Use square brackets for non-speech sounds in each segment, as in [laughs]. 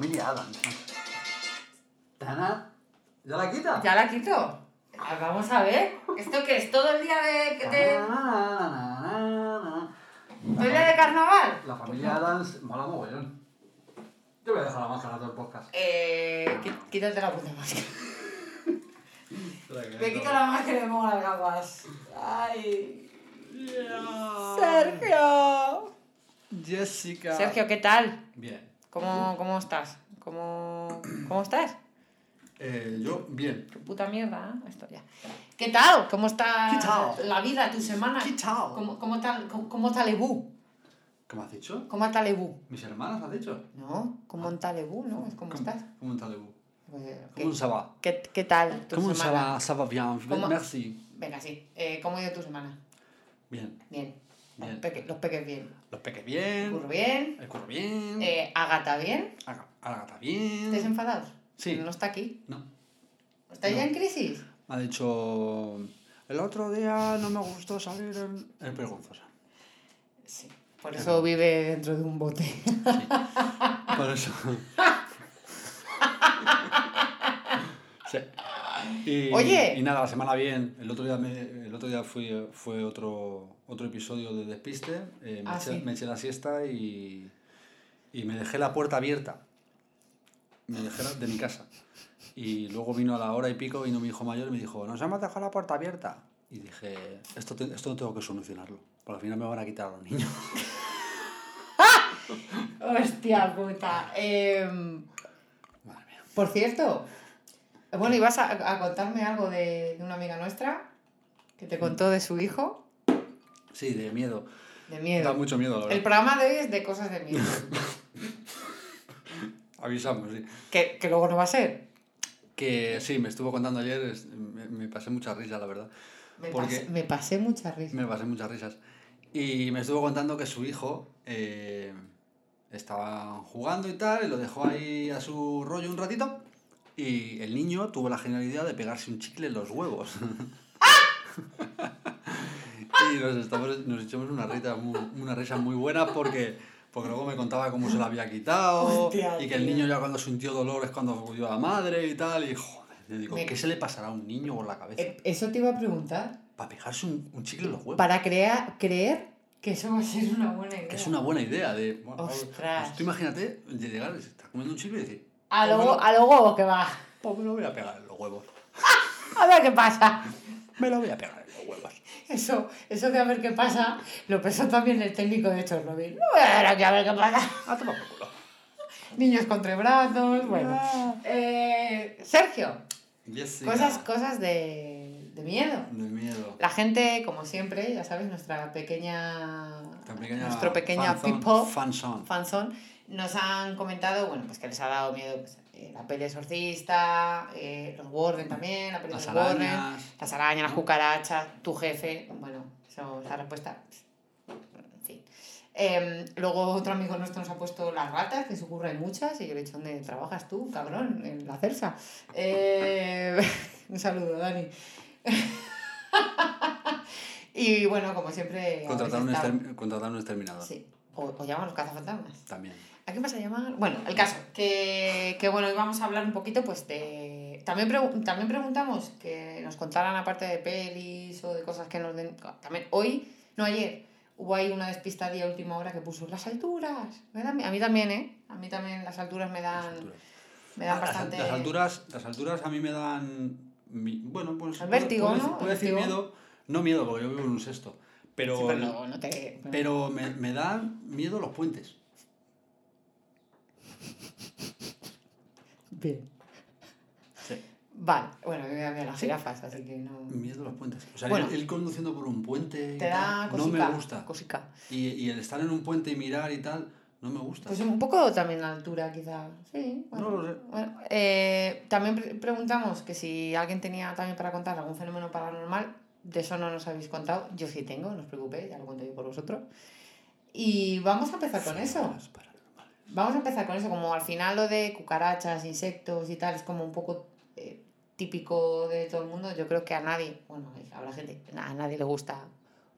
familia Adams. Tana. ¿Ya la quita? Ya la quito. Ah, Vamos a ver. ¿Esto qué es? ¿Todo el día de. ¿Todo el día de carnaval? La familia Adams mola mogollón. Yo voy a dejar la máscara todo el podcast. Eh, quítate la puta máscara. Me quito la máscara y me pongo las gafas. Ay. Sergio. Jessica. Sergio, ¿qué tal? Bien. ¿Cómo, cómo estás? ¿Cómo, ¿Cómo estás? Eh, yo, bien. Qué puta mierda, ¿eh? Esto ya. ¿Qué tal? ¿Cómo está ¿Qué tal? la vida, tu semana? ¿Qué tal? ¿Cómo, cómo tal? ¿Cómo, cómo talebú? ¿Qué me has dicho? ¿Cómo está talebú? ¿Mis hermanas has dicho? No, ¿cómo en talebú, no? Es como estás. ¿Cómo está Lebu? Pues, ¿qué, ¿Cómo ça va? qué, qué tal tu ¿Cómo semana? va? Ça va bien. ¿Cómo? Merci. Venga, sí. Eh, ¿Cómo ha ido tu semana? Bien. Bien. Bien. Los, peque- los peques bien. Los peques bien. Curro bien. El curro bien. Eh, Agata bien. Aga- Agata bien. ¿Estáis enfadados? Sí. No está aquí. No. ¿Estáis ya en crisis? Me ha dicho. El otro día no me gustó salir en. Es vergonzosa. Sí. Por eso vive dentro de un bote. Por eso. [laughs] sí. Y, Oye. Y nada, la semana bien. El otro día, me- el otro día fui, fue otro, otro episodio de Despiste. Eh, me, Ah, eché, sí. me eché la siesta y, y me dejé la puerta abierta. Me dejé la- de mi casa. Y luego vino a la hora y pico, vino mi hijo mayor y me dijo, nos hemos dejado la puerta abierta. Y dije, esto, te- esto no tengo que solucionarlo. Porque al final me van a quitar a los niños. [laughs] Hostia puta. Em, Madre mía. por cierto, bueno, ibas a, a contarme algo de, de una amiga nuestra que te contó de su hijo. Sí, de miedo. De Da miedo. mucho miedo, la verdad. El programa de hoy es de cosas de miedo. [laughs] Avisamos, sí. que, que luego no va a ser. Que sí, me estuvo contando ayer, es- me, me pasé muchas risas, la verdad. Me, Porque- pasé, me pasé mucha risa. Me pasé muchas risas. Y me estuvo contando que su hijo eh, estaba jugando y tal, y lo dejó ahí a su rollo un ratito. Y el niño tuvo la genialidad de pegarse un chicle en los huevos. [laughs] y nos, estamos, nos echamos una muy, una risa muy buena porque, porque luego me contaba cómo se la había quitado Hostia, y que el niño ya cuando sintió dolor es cuando acudió a la madre y tal. Y joder, le digo, Me- ¿qué se le pasará a un niño por la cabeza? Eh, Eso te iba a preguntar. Para pegarse un, un chicle en los huevos. Para crear, creer que eso va a ser una buena idea. Que es una buena idea de... Bueno, Ostras. pues tú imagínate de llegar, estás comiendo un chicle y decir, A lo, lo- a lo huevo que va. pues me lo voy a pegar en los huevos. [laughs] A ver qué pasa. Me lo voy a pegar en los huevos. Eso, eso de a ver qué pasa, lo pensó también el técnico de Chernobyl. No voy a ver aquí a ver qué pasa. A tomar por culo. Niños con tres brazos, bueno. Eh, Sergio, Jessica. cosas, cosas de, de miedo. De miedo. La gente, como siempre, ya sabes, nuestra pequeña, pequeña nuestro pequeña fanzone- people, fanzone. fanzón, nos han comentado, bueno, pues que les ha dado miedo pues, eh, la peli exorcista, eh, los Warren también, la peli de Las los Warren, arañas. las arañas, las cucarachas, tu jefe, bueno, eso, esa respuesta, en fin. Em, luego otro amigo nuestro nos ha puesto las ratas, que se ocurren muchas, y yo le he dicho, ¿dónde trabajas tú, cabrón? En la Celsa. Eh, [laughs] un saludo, Dani. [laughs] y bueno, como siempre... Contratar un exterminador. Sí. O, o llaman los cazafantasmas. También. ¿A quién vas a llamar? Bueno, el caso, que, que bueno, hoy vamos a hablar un poquito pues de... También, pregu- también preguntamos que nos contaran aparte de pelis o de cosas que nos den... También hoy, no ayer, hubo ahí una despistadilla a última hora que puso las alturas. Me a mí también, ¿eh? A mí también las alturas me dan, alturas. me dan Ah, bastante... Las, alturas, las alturas a mí me dan. Bueno, pues. El vértigo, puedo, ¿no? puedo decir miedo. No miedo, porque yo vivo en un sexto. Pero, Sí, pero no, no te... pero me, me dan miedo los puentes. Bien. Sí. Vale, bueno, a mí me dan miedo las jirafas, así que no... Miedo los puentes. O sea, Bueno. ir conduciendo por un puente. y Te da tal, no cosica. me gusta. cosica. Y, y el estar en un puente y mirar y tal, no me gusta. Pues un poco también la altura, quizá. Sí, bueno. No lo sé. Bueno, eh, también pre- preguntamos que si alguien tenía también para contar algún fenómeno paranormal. De eso no nos habéis contado. Yo sí tengo, no os preocupéis, ya lo cuento yo por vosotros. Y vamos a empezar con eso. Vamos a empezar con eso. Como al final lo de cucarachas, insectos y tal es como un poco eh, típico de todo el mundo. Yo creo que a nadie, bueno, habrá gente, a nadie le gusta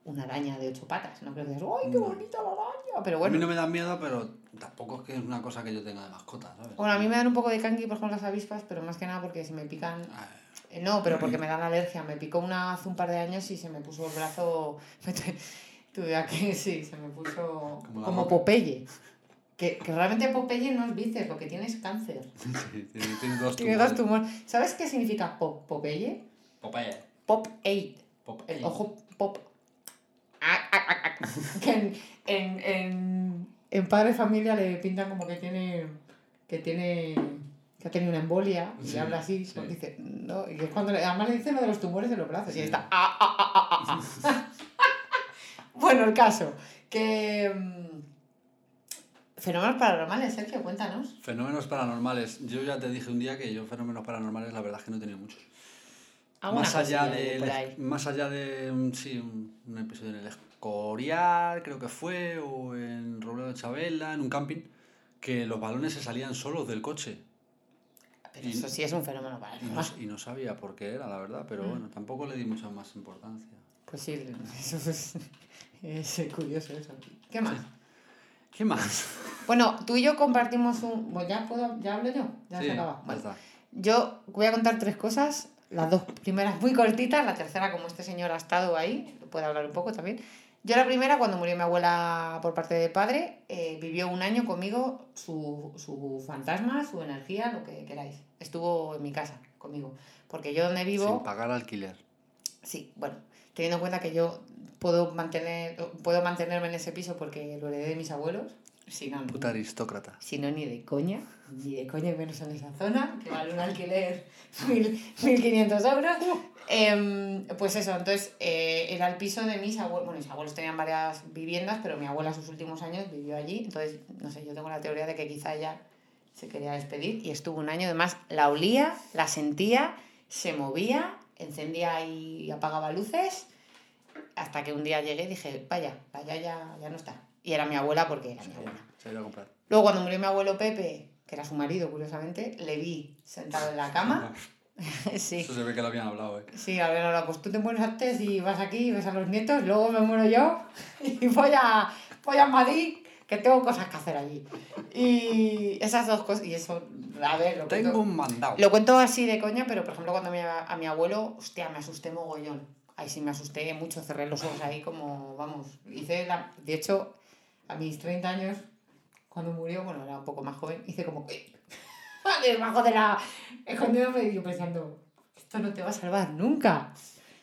una araña de ocho patas. No creo que digas, ¡ay, qué No. bonita la araña! Pero A bueno. mí no me dan miedo, pero tampoco es que es una cosa que yo tenga de mascota, ¿sabes? Bueno, a mí me dan un poco de canqui, por ejemplo, las avispas, pero más que nada porque si me pican... Ah, eh, No, pero porque me dan alergia. Me picó una hace un par de años y se me puso el brazo... [laughs] Tuve aquí, sí, se me puso Como como. Popeye. Que, que realmente Popeye no es bíceps, lo que tiene es cáncer. [laughs] Sí, tiene, tiene dos Tiene dos tumores. ¿Sabes qué significa pop, Popeye? Popeye. Pop 8. Pop El ojo pop. Ah, ah, ah, ah. [laughs] Que en, en, en, en Padre Familia le pintan como que tiene. que tiene. que ha tenido una embolia y Sí, habla así. sí. Dice, no, y es cuando le- además le dicen lo de los tumores de los brazos y está. ah, ah, ah, ah, ah, ah. [laughs] bueno, el caso. Que. Fenómenos paranormales, Sergio, cuéntanos. Fenómenos paranormales. Yo ya te dije un día que yo fenómenos paranormales la verdad es que no he tenido muchos. Más allá, de, por ahí. más allá de un, sí, un, un episodio en el Escorial, creo que fue, o en Robledo de Chabela, en un camping, que los balones se salían solos del coche. Pero y- eso sí es un fenómeno Y no, paranormal. y no sabía por qué era, la verdad, pero Mm. bueno, tampoco le di mucha más importancia. Pues sí, [laughs] eso es, es curioso eso. ¿Qué más? ¿Qué más? Bueno, tú y yo compartimos un... Bueno, ya, puedo, ya hablo yo, ya Sí, se acaba. está. Yo voy a contar tres cosas, las dos primeras muy cortitas, la tercera como este señor ha estado ahí, puede hablar un poco también. Yo la primera, cuando murió mi abuela por parte de padre, eh, vivió un año conmigo su, su fantasma, su energía, lo que queráis. Estuvo en mi casa conmigo. Porque yo donde vivo... Sin pagar alquiler. Sí, bueno, teniendo en cuenta que yo puedo mantener puedo mantenerme en ese piso porque lo heredé de mis abuelos, si no, Puta aristócrata. si no ni de coña, ni de coña menos en esa zona, que vale un alquiler mil- 1.500 euros. Em, pues eso, entonces eh, era el piso de mis abuelos, bueno, mis abuelos tenían varias viviendas, pero mi abuela sus últimos años vivió allí, entonces, no sé, yo tengo la teoría de que quizá ella se quería despedir y estuvo un año, además la olía, la sentía, se movía, encendía y apagaba luces, hasta que un día llegué y dije, vaya, vaya, ya, ya no está. Y era mi abuela porque era mi abuela. Se ido a comprar. Luego cuando murió mi abuelo Pepe, que era su marido, curiosamente, le vi sentado en la cama. [laughs] sí, Eso se ve que lo habían hablado, ¿eh? sí, ver, ahora pues tú te mueres antes y vas aquí y ves a los nietos, luego me muero yo [laughs] y voy a, voy a Madrid, que tengo cosas que hacer allí. Y esas dos cosas, y eso, a ver, lo cuento, Tengo un mandado. lo cuento así de coña, pero por ejemplo cuando me a, a mi abuelo, hostia, me asusté mogollón. Ahí sí me asusté mucho, cerré los ojos ahí como, vamos, hice la... De hecho, a mis 30 años, cuando murió, bueno, era un poco más joven, hice como... Debajo [laughs] de la... Escondiéndome y yo pensando, esto no te va a salvar nunca.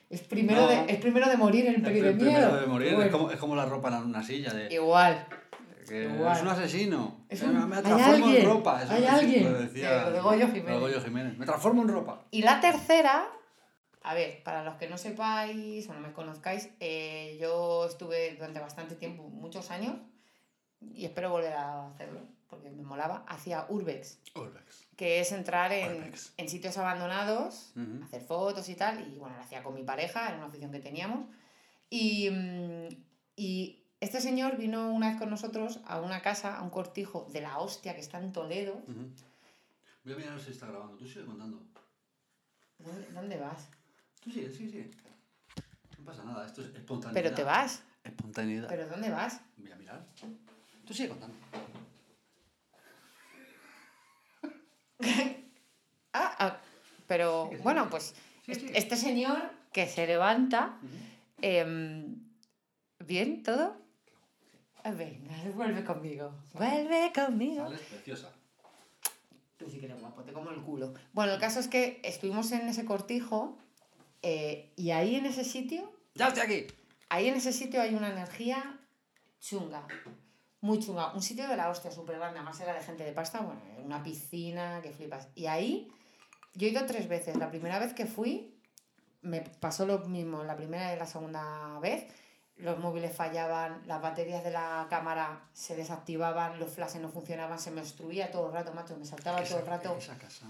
Es primero, No. de, es primero de morir en el El peli de primero miedo. de morir Bueno, es, como, es como la ropa en una silla. De, Igual. que igual. es un asesino. Es un- me transformo en ropa. Eso hay alguien. Lo decía, Goyo Jiménez. Jiménez. Me transformo en ropa. Y la tercera, a ver, para los que no sepáis o no me conozcáis, eh, yo estuve durante bastante tiempo, muchos años, y espero volver a hacerlo, porque me molaba, hacía Urbex, Urbex. que es entrar en, sitios abandonados, hacer fotos y tal, y bueno, lo hacía con mi pareja, era una afición que teníamos, y, mm, y este señor vino una vez con nosotros a una casa, a un cortijo de la hostia que está en Toledo. Voy a mirar si está grabando. Tú sigue contando. ¿Dónde, dónde vas? Tú sigue, sigue, sigue. No pasa nada. Esto es espontaneidad. Pero te vas, Espontaneidad. pero ¿dónde vas? Voy a mirar. Tú sigue contando. [laughs] Ah, ah, pero Sí, sí. bueno, pues Sí, est- sí. este señor que se levanta, em, ¿bien todo? Venga, vuelve conmigo. Vuelve conmigo. Sales preciosa. Tú sí que eres guapo, te como el culo. Bueno, el caso es que estuvimos en ese cortijo eh, y ahí en ese sitio, ¡Ya estoy aquí! ahí en ese sitio hay una energía chunga. Muy chunga. Un sitio de la hostia, súper grande. Además era de gente de pasta, bueno, una piscina que flipas. Y ahí yo he ido tres veces. La primera vez que fui me pasó lo mismo. La primera y la segunda vez los móviles fallaban, las baterías de la cámara se desactivaban, los flashes no funcionaban, se me obstruía todo el rato, macho, me saltaba todo el rato. Esa casa.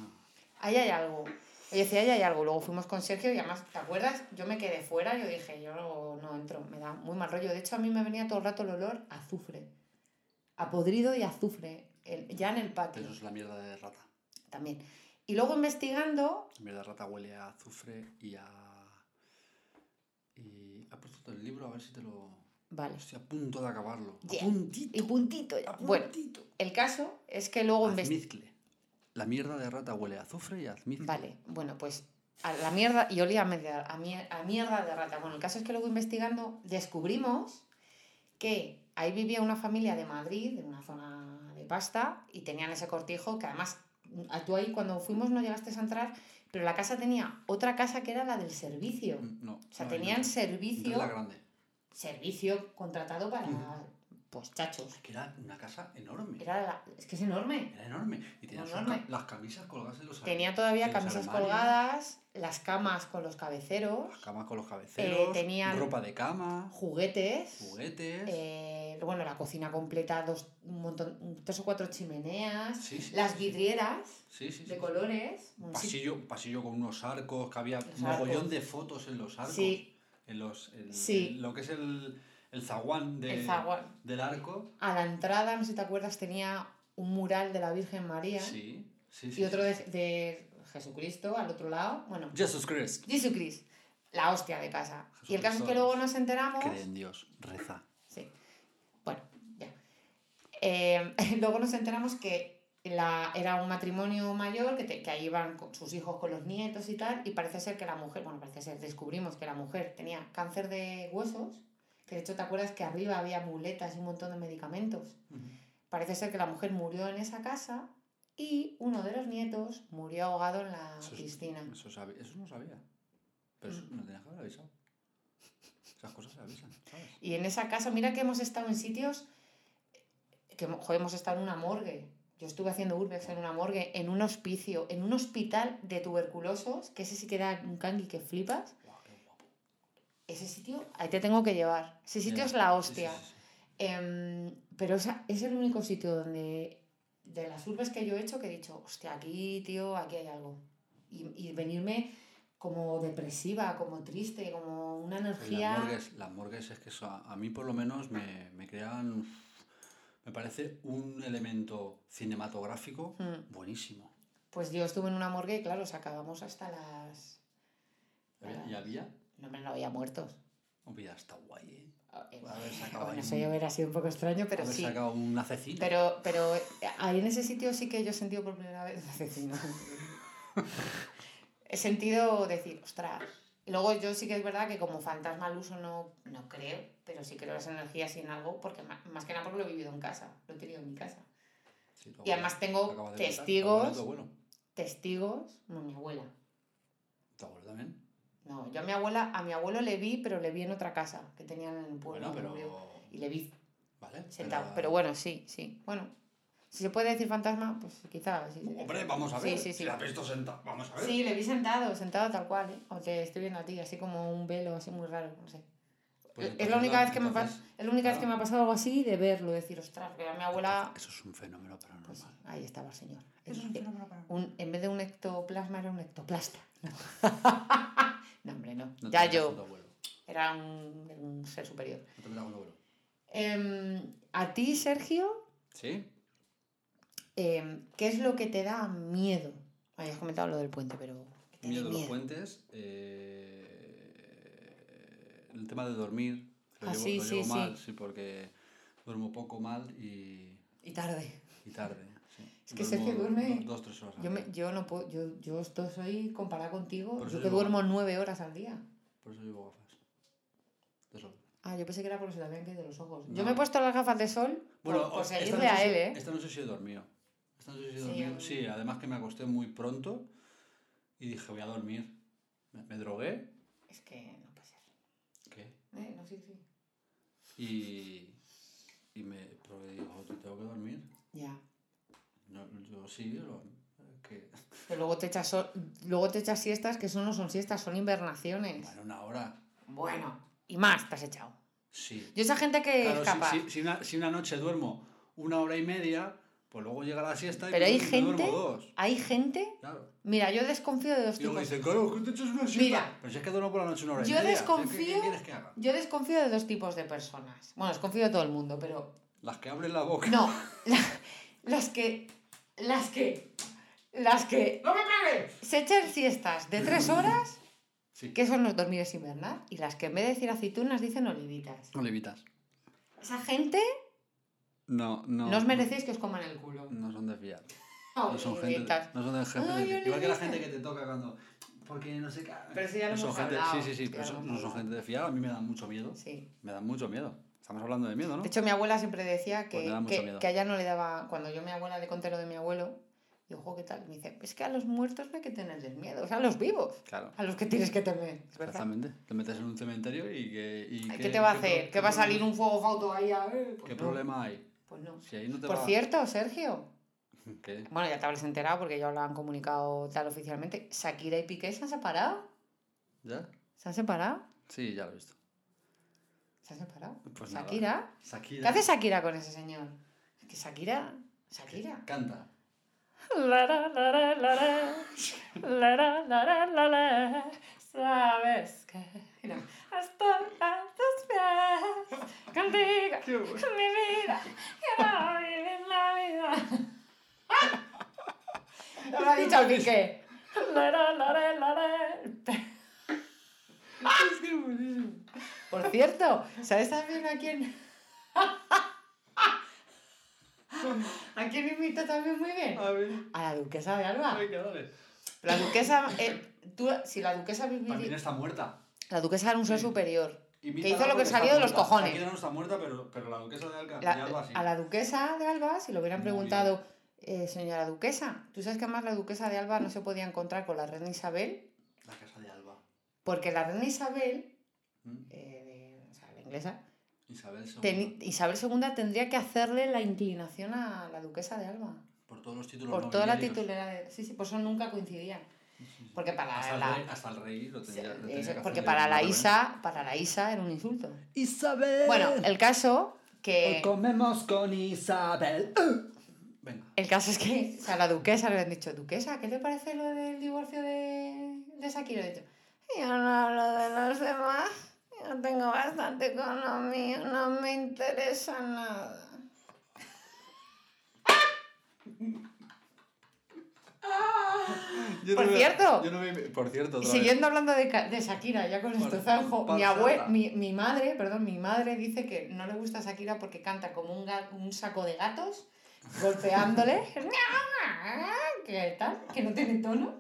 Ahí hay algo. Oye, decía, ahí hay algo. Luego fuimos con Sergio y además, ¿te acuerdas? Yo me quedé fuera, yo dije, yo no, no entro, me da muy mal rollo. De hecho, a mí me venía todo el rato el olor a azufre. A podrido y azufre. el- ya en el patio Eso es la mierda de rata. también. Y luego investigando, La mierda de rata huele a azufre y a. Y. Ha puesto el libro a ver si te lo. vale. Estoy a punto de acabarlo. Yeah. A puntito. Y puntito ya. Bueno, puntito. el caso es que luego investigando. La mierda de rata huele a azufre y a azmizcle. Vale, bueno, pues a la mierda, y olía a, media- a, mier- a mierda de rata. Bueno, el caso es que luego investigando descubrimos que ahí vivía una familia de Madrid, de una zona de pasta, y tenían ese cortijo que además, a- tú ahí cuando fuimos no llegaste a entrar, pero la casa tenía otra casa que era la del servicio. Mm, No. O sea, no, tenían servicio, la grande. servicio contratado para, Ujú. Pues, chachos. Que era una casa enorme. Era la- es que es enorme. Era enorme. Y tenía Enorme. ca- las camisas colgadas en los Tenía todavía en camisas colgadas, las camas con los cabeceros. Las camas con los cabeceros. Eh, tenían- Ropa de cama. juguetes, Juguetes. eh, bueno, la cocina completa, dos, un montón, tres o cuatro chimeneas, Sí, sí, las sí, vidrieras de colores. un Pasillo, pasillo con unos arcos, que había Los mogollón de fotos en los arcos. Sí, En los, lo que es el, el zaguán, de- el zaguán. del arco. A la entrada, no sé si te acuerdas, tenía un mural de la Virgen María Sí, sí, sí. y otro sí. de, de Jesucristo al otro lado. Bueno, Jesus Christ. Jesucristo, la hostia de casa. Y el caso es que Jesucristo. luego nos enteramos. Cree en Dios, reza. Sí. Bueno, ya. Eh, [laughs] luego nos enteramos que la, era un matrimonio mayor, que, te- que ahí iban con sus hijos con los nietos y tal, y parece ser que la mujer, bueno, parece ser, descubrimos que la mujer tenía cáncer de huesos, que de hecho te acuerdas que arriba había muletas y un montón de medicamentos. Parece ser que la mujer murió en esa casa y uno de los nietos murió ahogado en la Eso, piscina. eso, eso no sabía. Pero eso Mm. no tenías que haber avisado. Esas cosas se avisan, ¿sabes? Y en esa casa, mira que hemos estado en sitios que joder, hemos estado en una morgue. Yo estuve haciendo urbex en una morgue, en un hospicio, en un hospital de tuberculosos, que ese sí que da un cangui que flipas. Ese sitio, ahí te tengo que llevar. Ese sitio es la sí, sí, hostia. sí, sí. Em, pero esa- es el único sitio donde, de las urbes que yo he hecho, que he dicho, hostia, aquí, tío, aquí hay algo. Y, y venirme como depresiva, como triste, como una energía... Las morgues, las morgues es que eso a, a mí por lo menos me, me crean... Me parece un elemento cinematográfico Mm. buenísimo. Pues yo estuve en una morgue y claro, sacábamos hasta las... ¿Y había- ¿Y había? No me no había muertos. Hubiera estado guay, ¿eh? Haber sacado Bueno, eso un- ya hubiera sido un poco extraño, pero haber sí. sacado una cecina. Pero, pero ahí en ese sitio sí que yo he sentido por primera vez asesino. [laughs] he sentido decir, ostras. Luego yo sí que es verdad que como fantasma al uso no, no creo, pero sí creo las energías y en algo, porque más que nada porque lo he vivido en casa, lo he tenido en mi casa. Sí, Y además abuela, tengo testigos. Testigos, no, mi abuela. Tu abuelo también. No, yo a mi abuela, a mi abuelo le vi, pero le vi en otra casa que tenían en el pueblo. Bueno, murió. pero... Y le vi Vale. sentado. Pero bueno, sí, sí. Bueno, si se puede decir fantasma, pues quizá sí. sí. Hombre, vamos a Sí, ver. sí, sí. Si la has visto sentada. Vamos a ver. Sí, le vi sentado, sentado tal cual, ¿eh? O te estoy viendo a ti, así como un velo así muy raro, no sé. Pues es la única no, vez que me entonces- es la única vez claro. que me ha pasado algo así de verlo, decir, ostras, que a mi abuela. Eso es un fenómeno paranormal. Pues ahí estaba el señor. Eso es un fenómeno paranormal. un- en vez de un ectoplasma era un ectoplasta. [laughs] No, hombre, no. No ya yo. Era un, un ser superior. No te abuelo. Em, a ti, Sergio, ¿Sí? em, ¿qué es lo que te da miedo? Habías comentado lo del puente, pero. ¿qué te da Miedo a los puentes. eh, el tema de dormir. Lo Ah, llevo, sí, lo sí, llevo sí. mal, sí, porque duermo poco mal y, Y tarde. y tarde. Sí. Es que Sergio duerme- do- Dos, tres horas. al Yo, me, yo no puedo, yo, yo esto soy comparada contigo, Por eso yo que llevo- duermo nueve horas al día. Por eso llevo gafas. De sol. Ah, yo pensé que era porque se le habían caído los ojos. Yo No. me he puesto las gafas de sol Bueno, por, por seguirle noche a sí- él, ¿eh? Esta noche sí he dormido. Esta noche sí he Sí, dormido. um, Sí, además que me acosté muy pronto y dije, voy a dormir. Me, me drogué. Es que no puede ser. ¿Qué? Eh, no, sí, sí. Y, y me pero digo, "Tío, tengo que dormir. Ya. No, yo sí, lo, que, [laughs] Pero luego te echas so- luego te echas siestas que eso no son siestas, son invernaciones. bueno, una hora. Bueno, y más te has echado. Sí. Yo esa gente que Claro, es si, capaz. si- si una, si una noche duermo una hora y media, pues luego llega la siesta y Pero me hay gente, duermo dos. hay gente. Claro. Mira, yo desconfío de dos Y luego tipos. dicen, claro, que te echas una siesta. Mira. Pero si es que duermo por la noche una hora y Yo media. ¿qué- desconfío- ¿Qué quieres que haga? Yo desconfío de dos tipos de personas. Bueno, desconfío de todo el mundo, pero Las que abren la boca. no. [laughs] La- las que. Las que. Las que. ¡No me pegues! Se echan siestas de tres horas, Sí. que son los dormir es invernar, y las que en vez de decir aceitunas dicen olivitas. Olivitas. Esa gente No, no. no, os merecéis que os coman el culo. No son de fiar. No son gente, no son de gente Ay, de fiar. Igual que la gente que te toca cuando. Porque no sé qué. Pero eso ya lo no son gente, hablado, Sí, sí, sí, pero no son gente de fiar. A mí me dan mucho miedo. Sí. Me dan mucho miedo. Estamos hablando de miedo, ¿no? De hecho, mi abuela siempre decía Pues que, que, a ella no le daba. Cuando yo, mi abuela, le conté lo de mi abuelo, digo, "Jo, ¿qué tal? Me dice, es que a los muertos no hay que tenerles miedo, o sea, a los vivos, Claro. a los que tienes que temer. Es verdad. Exactamente. Te metes en un cementerio y que. y qué- ¿Qué te va a qué hacer? ¿Que va a qué salir un fuego fauto ahí a ver? Pues ¿Qué no. problema hay? Pues no. Si ahí no te Por va- cierto, Sergio, [laughs] ¿Qué? bueno, ya te habrás enterado porque ya lo han comunicado tal oficialmente. Shakira y Piqué se han separado. ¿Ya? ¿Se han separado? Sí, ya lo he visto. ¿Se han separado? Pues. ¿Shakira? Shakira. ¿Qué hace Shakira con ese señor? Que Shakira. Shakira. Canta. La, la, la, la, la, la. La, la, la, la, la, la. Sabes que Mira. estoy a tus pies contigo, mi vida, quiero vivir la vida. No lo ha dicho el Piqué. La, la, la, la, la, la. es que es buenísimo. Por cierto, ¿sabes también a quién? ¿A quién imita también muy bien? A ver. A la duquesa de Alba. Venga, dale. La duquesa, eh, tú, si la duquesa También viviría... está muerta. La duquesa era un ser Sí. superior. Que hizo lo que salió de los cojones. Shakira no está muerta, pero, pero la duquesa de, Alca, La- de Alba sí. a la duquesa de Alba, si lo hubieran Muy preguntado, eh, señora duquesa, tú sabes que además la duquesa de Alba no se podía encontrar con la reina Isabel, La casa de Alba. porque la reina Isabel, ¿Mm? eh, inglesa, Isabel II. teni- Isabel II tendría que hacerle la inclinación a la duquesa de Alba. Por todos los títulos Por toda la nobiliarios. titularidad. Sí, sí, por eso nunca coincidían. Porque para Hasta, la... el rey, hasta el rey lo tenía, que porque para la. Isa, para la Isa era un insulto. Isabel. Bueno, el caso Hoy que comemos con Isabel. Venga. el caso es que o sea, a la duquesa le han dicho, duquesa, ¿qué te parece lo del divorcio de, de Shakira? Y yo no hablo de los demás, yo tengo bastante con lo mío, no me interesa nada. Yo Por no me- cierto. yo no me- por cierto, siguiendo hablando de, de Shakira, ya con esto zanjo, mi, abue, mi, mi madre, perdón, mi madre dice que no le gusta Shakira porque canta como un, un saco de gatos, golpeándole, [laughs] que tal, que no tiene tono.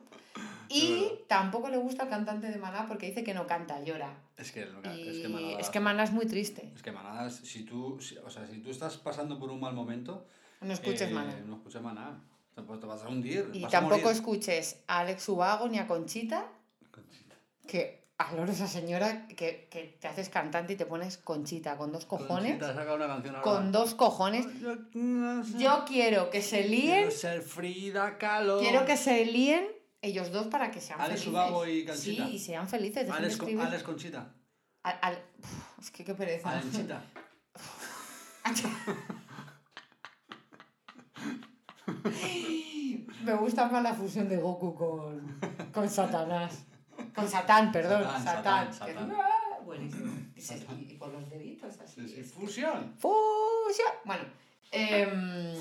Y tampoco le gusta el cantante de Maná porque dice que no canta, llora. Es que, lo Y es que Manada. es que Maná es muy triste. Es que Manada, si tú, si- o sea, si tú estás pasando por un mal momento. No escuches eh, Maná. No escuches Maná. Te, te vas a hundir. Y a tampoco morir. escuches a Alex Ubago ni a Conchita, Conchita. que adoro esa señora que, que te haces cantante y te pones Conchita con dos cojones. Conchita ha sacado una canción ahora. Con dos cojones. Yo, no sé. Yo quiero que se líen, Quiero ser Frida Kahlo. quiero que se líen ellos dos para que sean Alex felices. Ubago y Conchita. Sí, y sean felices. Alex, Con-. Alex Conchita. Al- es que qué pereza. Alenchita. [laughs] Me gusta más la fusión de Goku con, con Satanás. Con Satán, perdón. Satán. ¡Ah! Buenísimo. [laughs] Y, con los deditos así. Sí, sí. Fusión. Fusión. Bueno. em, [laughs]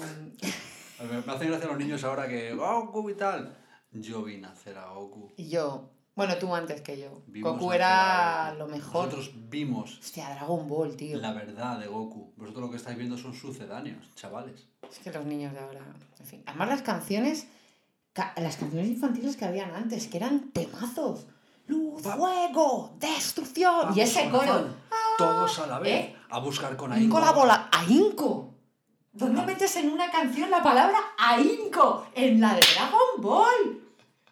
Me me hacen gracia los niños ahora que Goku y tal. Yo vi nacer a Goku. y yo, Bueno, tú antes que yo. Vimos Goku era lo mejor. Nosotros vimos Hostia, Dragon Ball, tío. la verdad de Goku. Vosotros lo que estáis viendo son sucedáneos, chavales. Es que los niños de ahora. En fin. Además, las canciones. ca- Las canciones infantiles que habían antes, que eran temazos. Luz, fuego, destrucción. y ese coro. Todos a la vez. ¿eh? A buscar con Ahínco ahínco. la bola. ¡Ahínco! ¿Dónde metes en una canción la palabra ahínco? En la de Dragon Ball.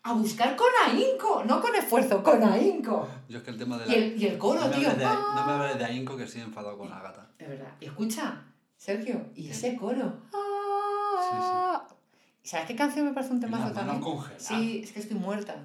A buscar con ahínco. No con esfuerzo, con ahínco. Yo es que el tema de Y la. el, y el coro, no, tío. de, ¡ah! no me hables de ahínco que estoy enfadado con la gata. De verdad. Y escucha, Sergio, y ese coro. ¡Ah! ¿Sabes qué canción me parece un Y temazo también? congelada. Sí, es que estoy muerta.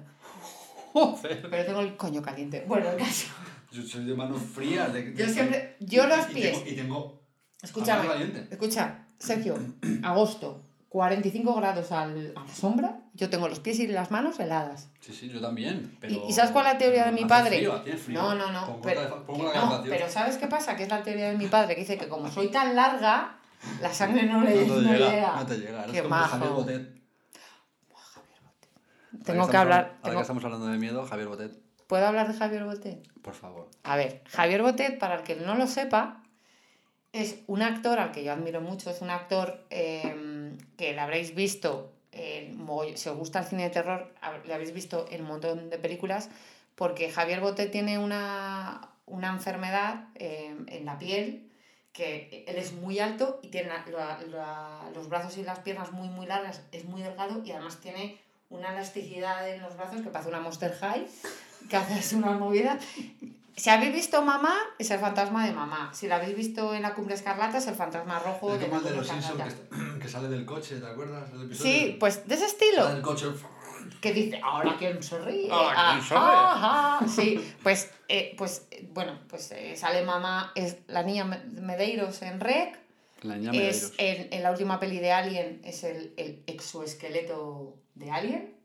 Joder. Pero tengo el coño caliente. Bueno, el caso. Yo soy de manos frías. De, de- Yo siempre. Yo los y pies. Tengo, y tengo. Escúchame. Escucha, Sergio, agosto, 45 grados al- a la sombra. Yo tengo los pies y las manos heladas. Sí, sí, yo también. ¿Y- Pero, ¿Y, sabes cuál es la teoría de mi padre? Frío, frío. No, no, no. Pero, la no, pero ¿sabes qué pasa? Que es la teoría de mi padre que dice que como soy tan larga, la sangre no le no te no llega, llega. no te llega. Qué como Javier majo. Botet. Ahora Tengo que hablar. Ahora tengo- que estamos hablando de miedo, Javier Botet, ¿Puedo hablar de Javier Botet? por favor. A ver, Javier Botet, para el que no lo sepa, es un actor al que yo admiro mucho. Es un actor eh, que le habréis visto, mogoll- si os gusta el cine de terror, le habréis visto en un montón de películas, porque Javier Botet tiene una, una enfermedad eh, en la piel, que él es muy alto y tiene los brazos y las piernas muy, muy largas, es muy delgado y además tiene una elasticidad en los brazos que parece una Monster High, que hace una movida. Si habéis visto Mamá, es el fantasma de Mamá. Si la habéis visto en la Cumbre Escarlata, es el fantasma rojo Es de la el de los Simpsons que, está- [clears throat] que sale del coche, ¿te acuerdas? El? Sí, pues de ese Sale estilo. del coche. Que dice, ahora quién se ríe. Ahora, ¿quién se ríe? Sí, pues, eh, pues bueno, pues eh, sale Mamá, es la niña Me- Medeiros en Rec. La niña Es Medeiros. en, en la última peli de Alien, es el, el exoesqueleto de Alien.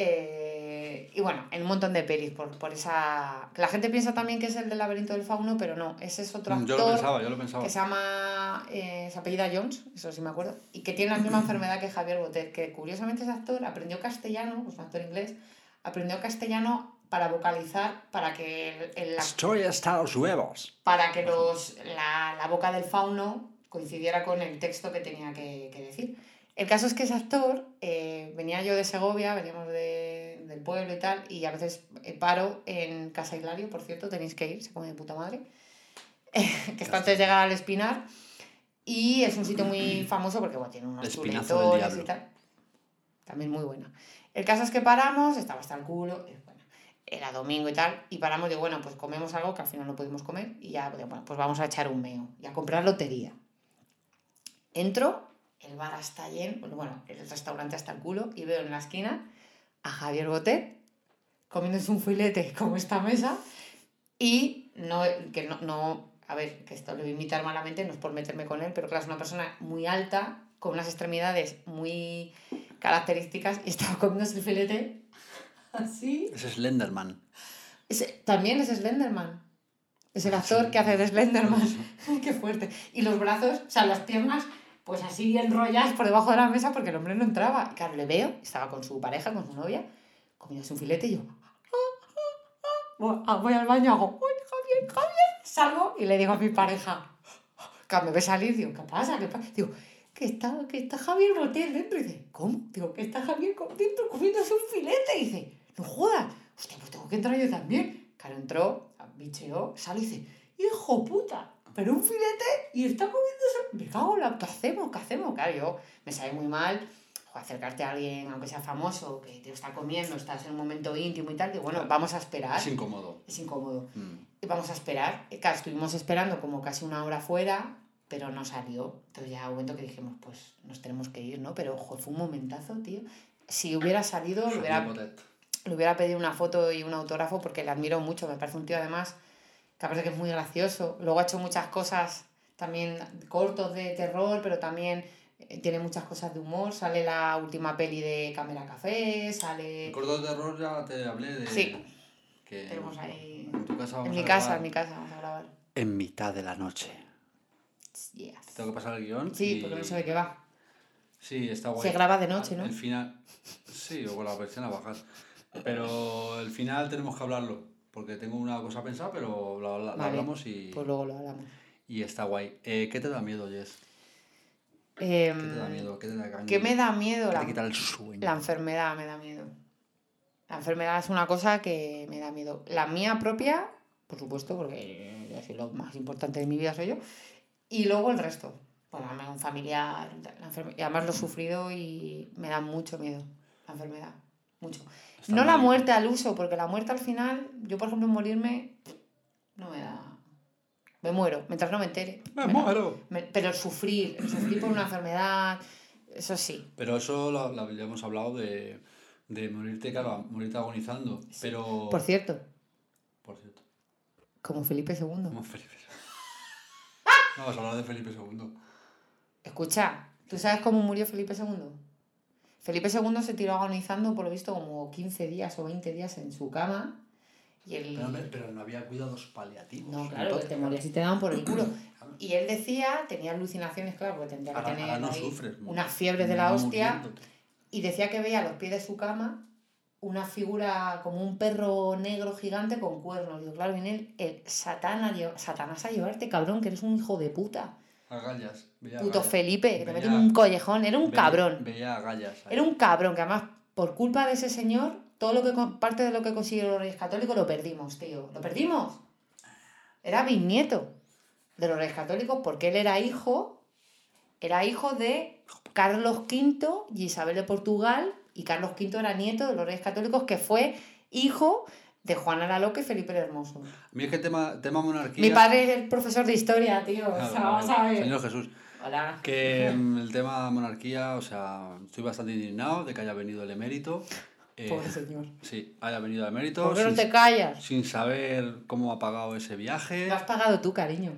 Eh, y bueno, en un montón de pelis por, por esa... La gente piensa también que es el del laberinto del fauno, pero no, ese es otro Mm, actor Yo lo pensaba, yo lo pensaba. que se llama... eh, se apellida Jones, eso sí me acuerdo, y que tiene la misma [clears throat] enfermedad que Javier Botet, que curiosamente ese actor aprendió castellano, pues un actor inglés, aprendió castellano para vocalizar, para que el, el- la Story hasta los huevos. para que los, la, la boca del fauno coincidiera con el texto que tenía que, que decir. El caso es que ese actor, eh, venía yo de Segovia, veníamos de- del pueblo y tal, y a veces eh, paro en Casa Hilario, por cierto, tenéis que ir, se come de puta madre, [laughs] que está antes de llegar al Espinar, y es un sitio muy [clears throat] famoso porque bueno, tiene unos diablo. y tal. También muy buena. El caso es que paramos, estaba hasta el culo, bueno, era domingo y tal, y paramos, digo, bueno, pues comemos algo que al final no pudimos comer, y ya, bueno, pues vamos a echar un meo y a comprar lotería. Entro, el bar está lleno, bueno, el restaurante está el culo, y veo en la esquina a Javier Botet comiéndose un filete como esta mesa, y no, que no, no, a ver, que esto lo voy a imitar malamente, no es por meterme con él, pero claro, es una persona muy alta, con unas extremidades muy características, y estaba comiéndose el filete así. Es Slenderman. Ese- también es Slenderman. Es el actor que hace de Slenderman. [laughs] Qué fuerte. Y los brazos, o sea, las piernas, pues así enrolladas por debajo de la mesa porque el hombre no entraba. Y claro, le veo, estaba con su pareja, con su novia, comiéndose un filete y yo. "Ah, ah, ah". Voy- al baño, hago, ¡Uy, Javier, Javier! Salgo y le digo a mi pareja, que me ve salir, digo, ¿qué pasa? ¿Qué pasa? Digo, que está, que está Javier Botel dentro. Y dice, ¿cómo? Digo, que está Javier dentro comiéndose un filete. Y dice, no jodas. Hostia, pues tengo que entrar yo también. Claro, entró, bicheó, sale y dice, hijo puta, pero un filete y está comiéndose. Me cago en la. ¿Qué hacemos? ¿Qué hacemos? Claro, yo me sabe muy mal jo, acercarte a alguien, aunque sea famoso, que te está comiendo, estás en un momento íntimo y tal. Digo, bueno, vamos a esperar. Es incómodo. Es incómodo. Mm. Y vamos a esperar. Y Claro, estuvimos esperando como casi una hora fuera, pero no salió. Entonces ya hubo un momento que dijimos, pues nos tenemos que ir, ¿no? Pero ojo, fue un momentazo, tío. Si hubiera salido, le hubiera, le hubiera pedido una foto y un autógrafo porque le admiro mucho. Me parece un tío además que aparte que es muy gracioso. Luego ha hecho muchas cosas también cortos de terror, pero también eh, tiene muchas cosas de humor. Sale la última peli de Cámara Café, sale... El corto de terror ya te hablé de. Sí. Que Tenemos ahí... en tu casa vamos En a mi casa, grabar en mi casa, vamos a grabar. En mitad de la noche. Yes. Tengo que pasar el guion. Sí, y- porque no sé de qué va. Sí, está guay. Se graba de noche, ¿no? El final. Sí, o con la versión a bajar. Pero el final tenemos que hablarlo, porque tengo una cosa pensada, pero lo- lo Vale, hablamos y, Pues luego lo hablamos. y está guay. Eh, ¿Qué te da miedo, Jess? Em, ¿Qué te da miedo? ¿Qué te da? ¿Qué me da miedo? ¿Qué La, el sueño? la enfermedad me da miedo. La enfermedad es una cosa que me da miedo. La mía propia, por supuesto, porque yo soy lo más importante de mi vida soy yo. Y luego el resto. Además, un familiar. la enferme- y además lo he sufrido y me da mucho miedo la enfermedad. Mucho. Está no la muerte al uso, porque la muerte al final, yo por ejemplo morirme, no me da. Me muero, mientras no me entere. ¡Me Me- muero! me- pero sufrir, sufrir por una enfermedad, eso sí. Pero eso lo, lo habíamos hablado de, de morirte, claro, morirte agonizando. Pero. Por cierto, Por cierto. como Felipe II. Como Felipe II. [laughs] Vamos a hablar de Felipe II. Escucha, ¿tú sabes cómo murió Felipe II? Felipe II se tiró agonizando, por lo visto, como 15 días o 20 días en su cama. Y él... Pero, hombre, pero no había cuidados paliativos. No, claro, que te morías y te daban por el culo. Y él decía, tenía alucinaciones, claro, porque tendría que Ahora, tener ahora no sufres. unas fiebres de la hostia. muriéndote. Y decía que veía a los pies de su cama una figura como un perro negro gigante con cuernos. Digo, claro, viene el, el satán a Satanás a llevarte, cabrón, que eres un hijo de puta. Agallas. Veía Puto agallas. Felipe, que te mete en Veía- un collejón. Era un veía- cabrón. Veía agallas. ahí. Era un cabrón que además, por culpa de ese señor, todo lo que parte de lo que consiguieron los reyes católicos lo perdimos, tío. Lo perdimos. Era bisnieto de los reyes católicos porque él era hijo, era hijo de Carlos V y Isabel de Portugal, y Carlos V era nieto de los reyes católicos, que fue hijo de Juana la Loca y Felipe el Hermoso. A mí es que tema, tema monarquía. Mi padre es el profesor de historia, tío. o sea, vamos a ver. Señor Jesús. Hola. Que mm, el tema monarquía, o sea, estoy bastante indignado de que haya venido el emérito. Eh, Pobre señor. sí, haya venido el emérito. ¿Por qué no sin, te callas? sin saber cómo ha pagado ese viaje. Lo has pagado tú, cariño.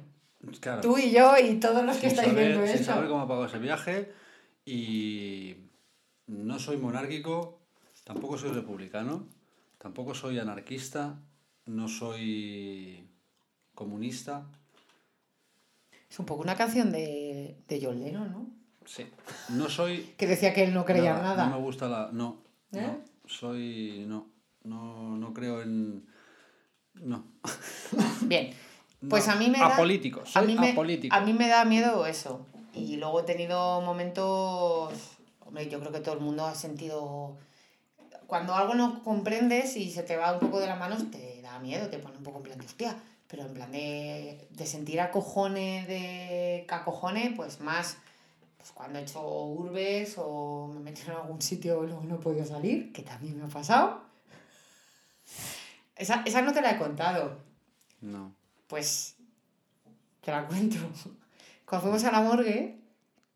Claro, Tú y yo y todos los que sin, estáis viendo sin esto. saber cómo ha pagado ese viaje. Y no soy monárquico, tampoco soy republicano, tampoco soy anarquista, no soy comunista. Es un poco una canción de, de John Lennon, ¿no? Sí. No soy Que decía que él no creía en nada. No me gusta la. No. ¿Eh? no. Soy. No. No, no creo en. No. [laughs] Bien. Pues No. a mí me da. Apolítico. a mí, me, apolítico. a mí me da miedo eso. Y luego he tenido momentos. Hombre, yo creo que todo el mundo ha sentido. Cuando algo no comprendes y se te va un poco de las manos, te da miedo, te pone un poco en plan de hostia. Pero en plan de, de sentir acojones de cacojones, pues más pues cuando he hecho urbes o me he metido en algún sitio y luego no he podido salir, que también me ha pasado. Esa, esa no te la he contado. No. Pues te la cuento. Cuando fuimos a la morgue,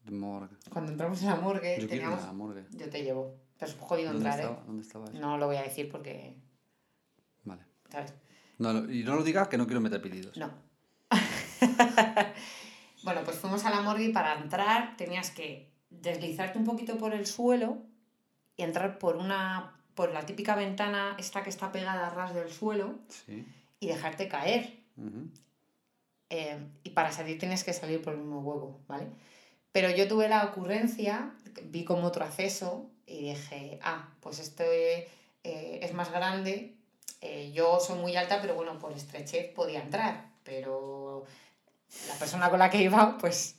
morgue. cuando entramos en la morgue, Yo quiero ir teníamos... a la morgue. Yo te llevo. Pero es jodido ¿Dónde entrar, estaba? ¿eh? ¿Dónde estaba eso? No lo voy a decir porque... Vale. ¿Sabes? No, no, y no lo digas que no quiero meter pedidos. No. [laughs] bueno, pues fuimos a la morgue y para entrar tenías que deslizarte un poquito por el suelo y entrar por una por la típica ventana esta que está pegada a ras del suelo Sí. y dejarte caer. Eh, y para salir tienes que salir por el mismo huevo, ¿vale? Pero yo tuve la ocurrencia, vi como otro acceso y dije, ah, pues esto eh, es más grande, eh, yo soy muy alta, pero bueno, por estrechez podía entrar, pero la persona con la que iba, pues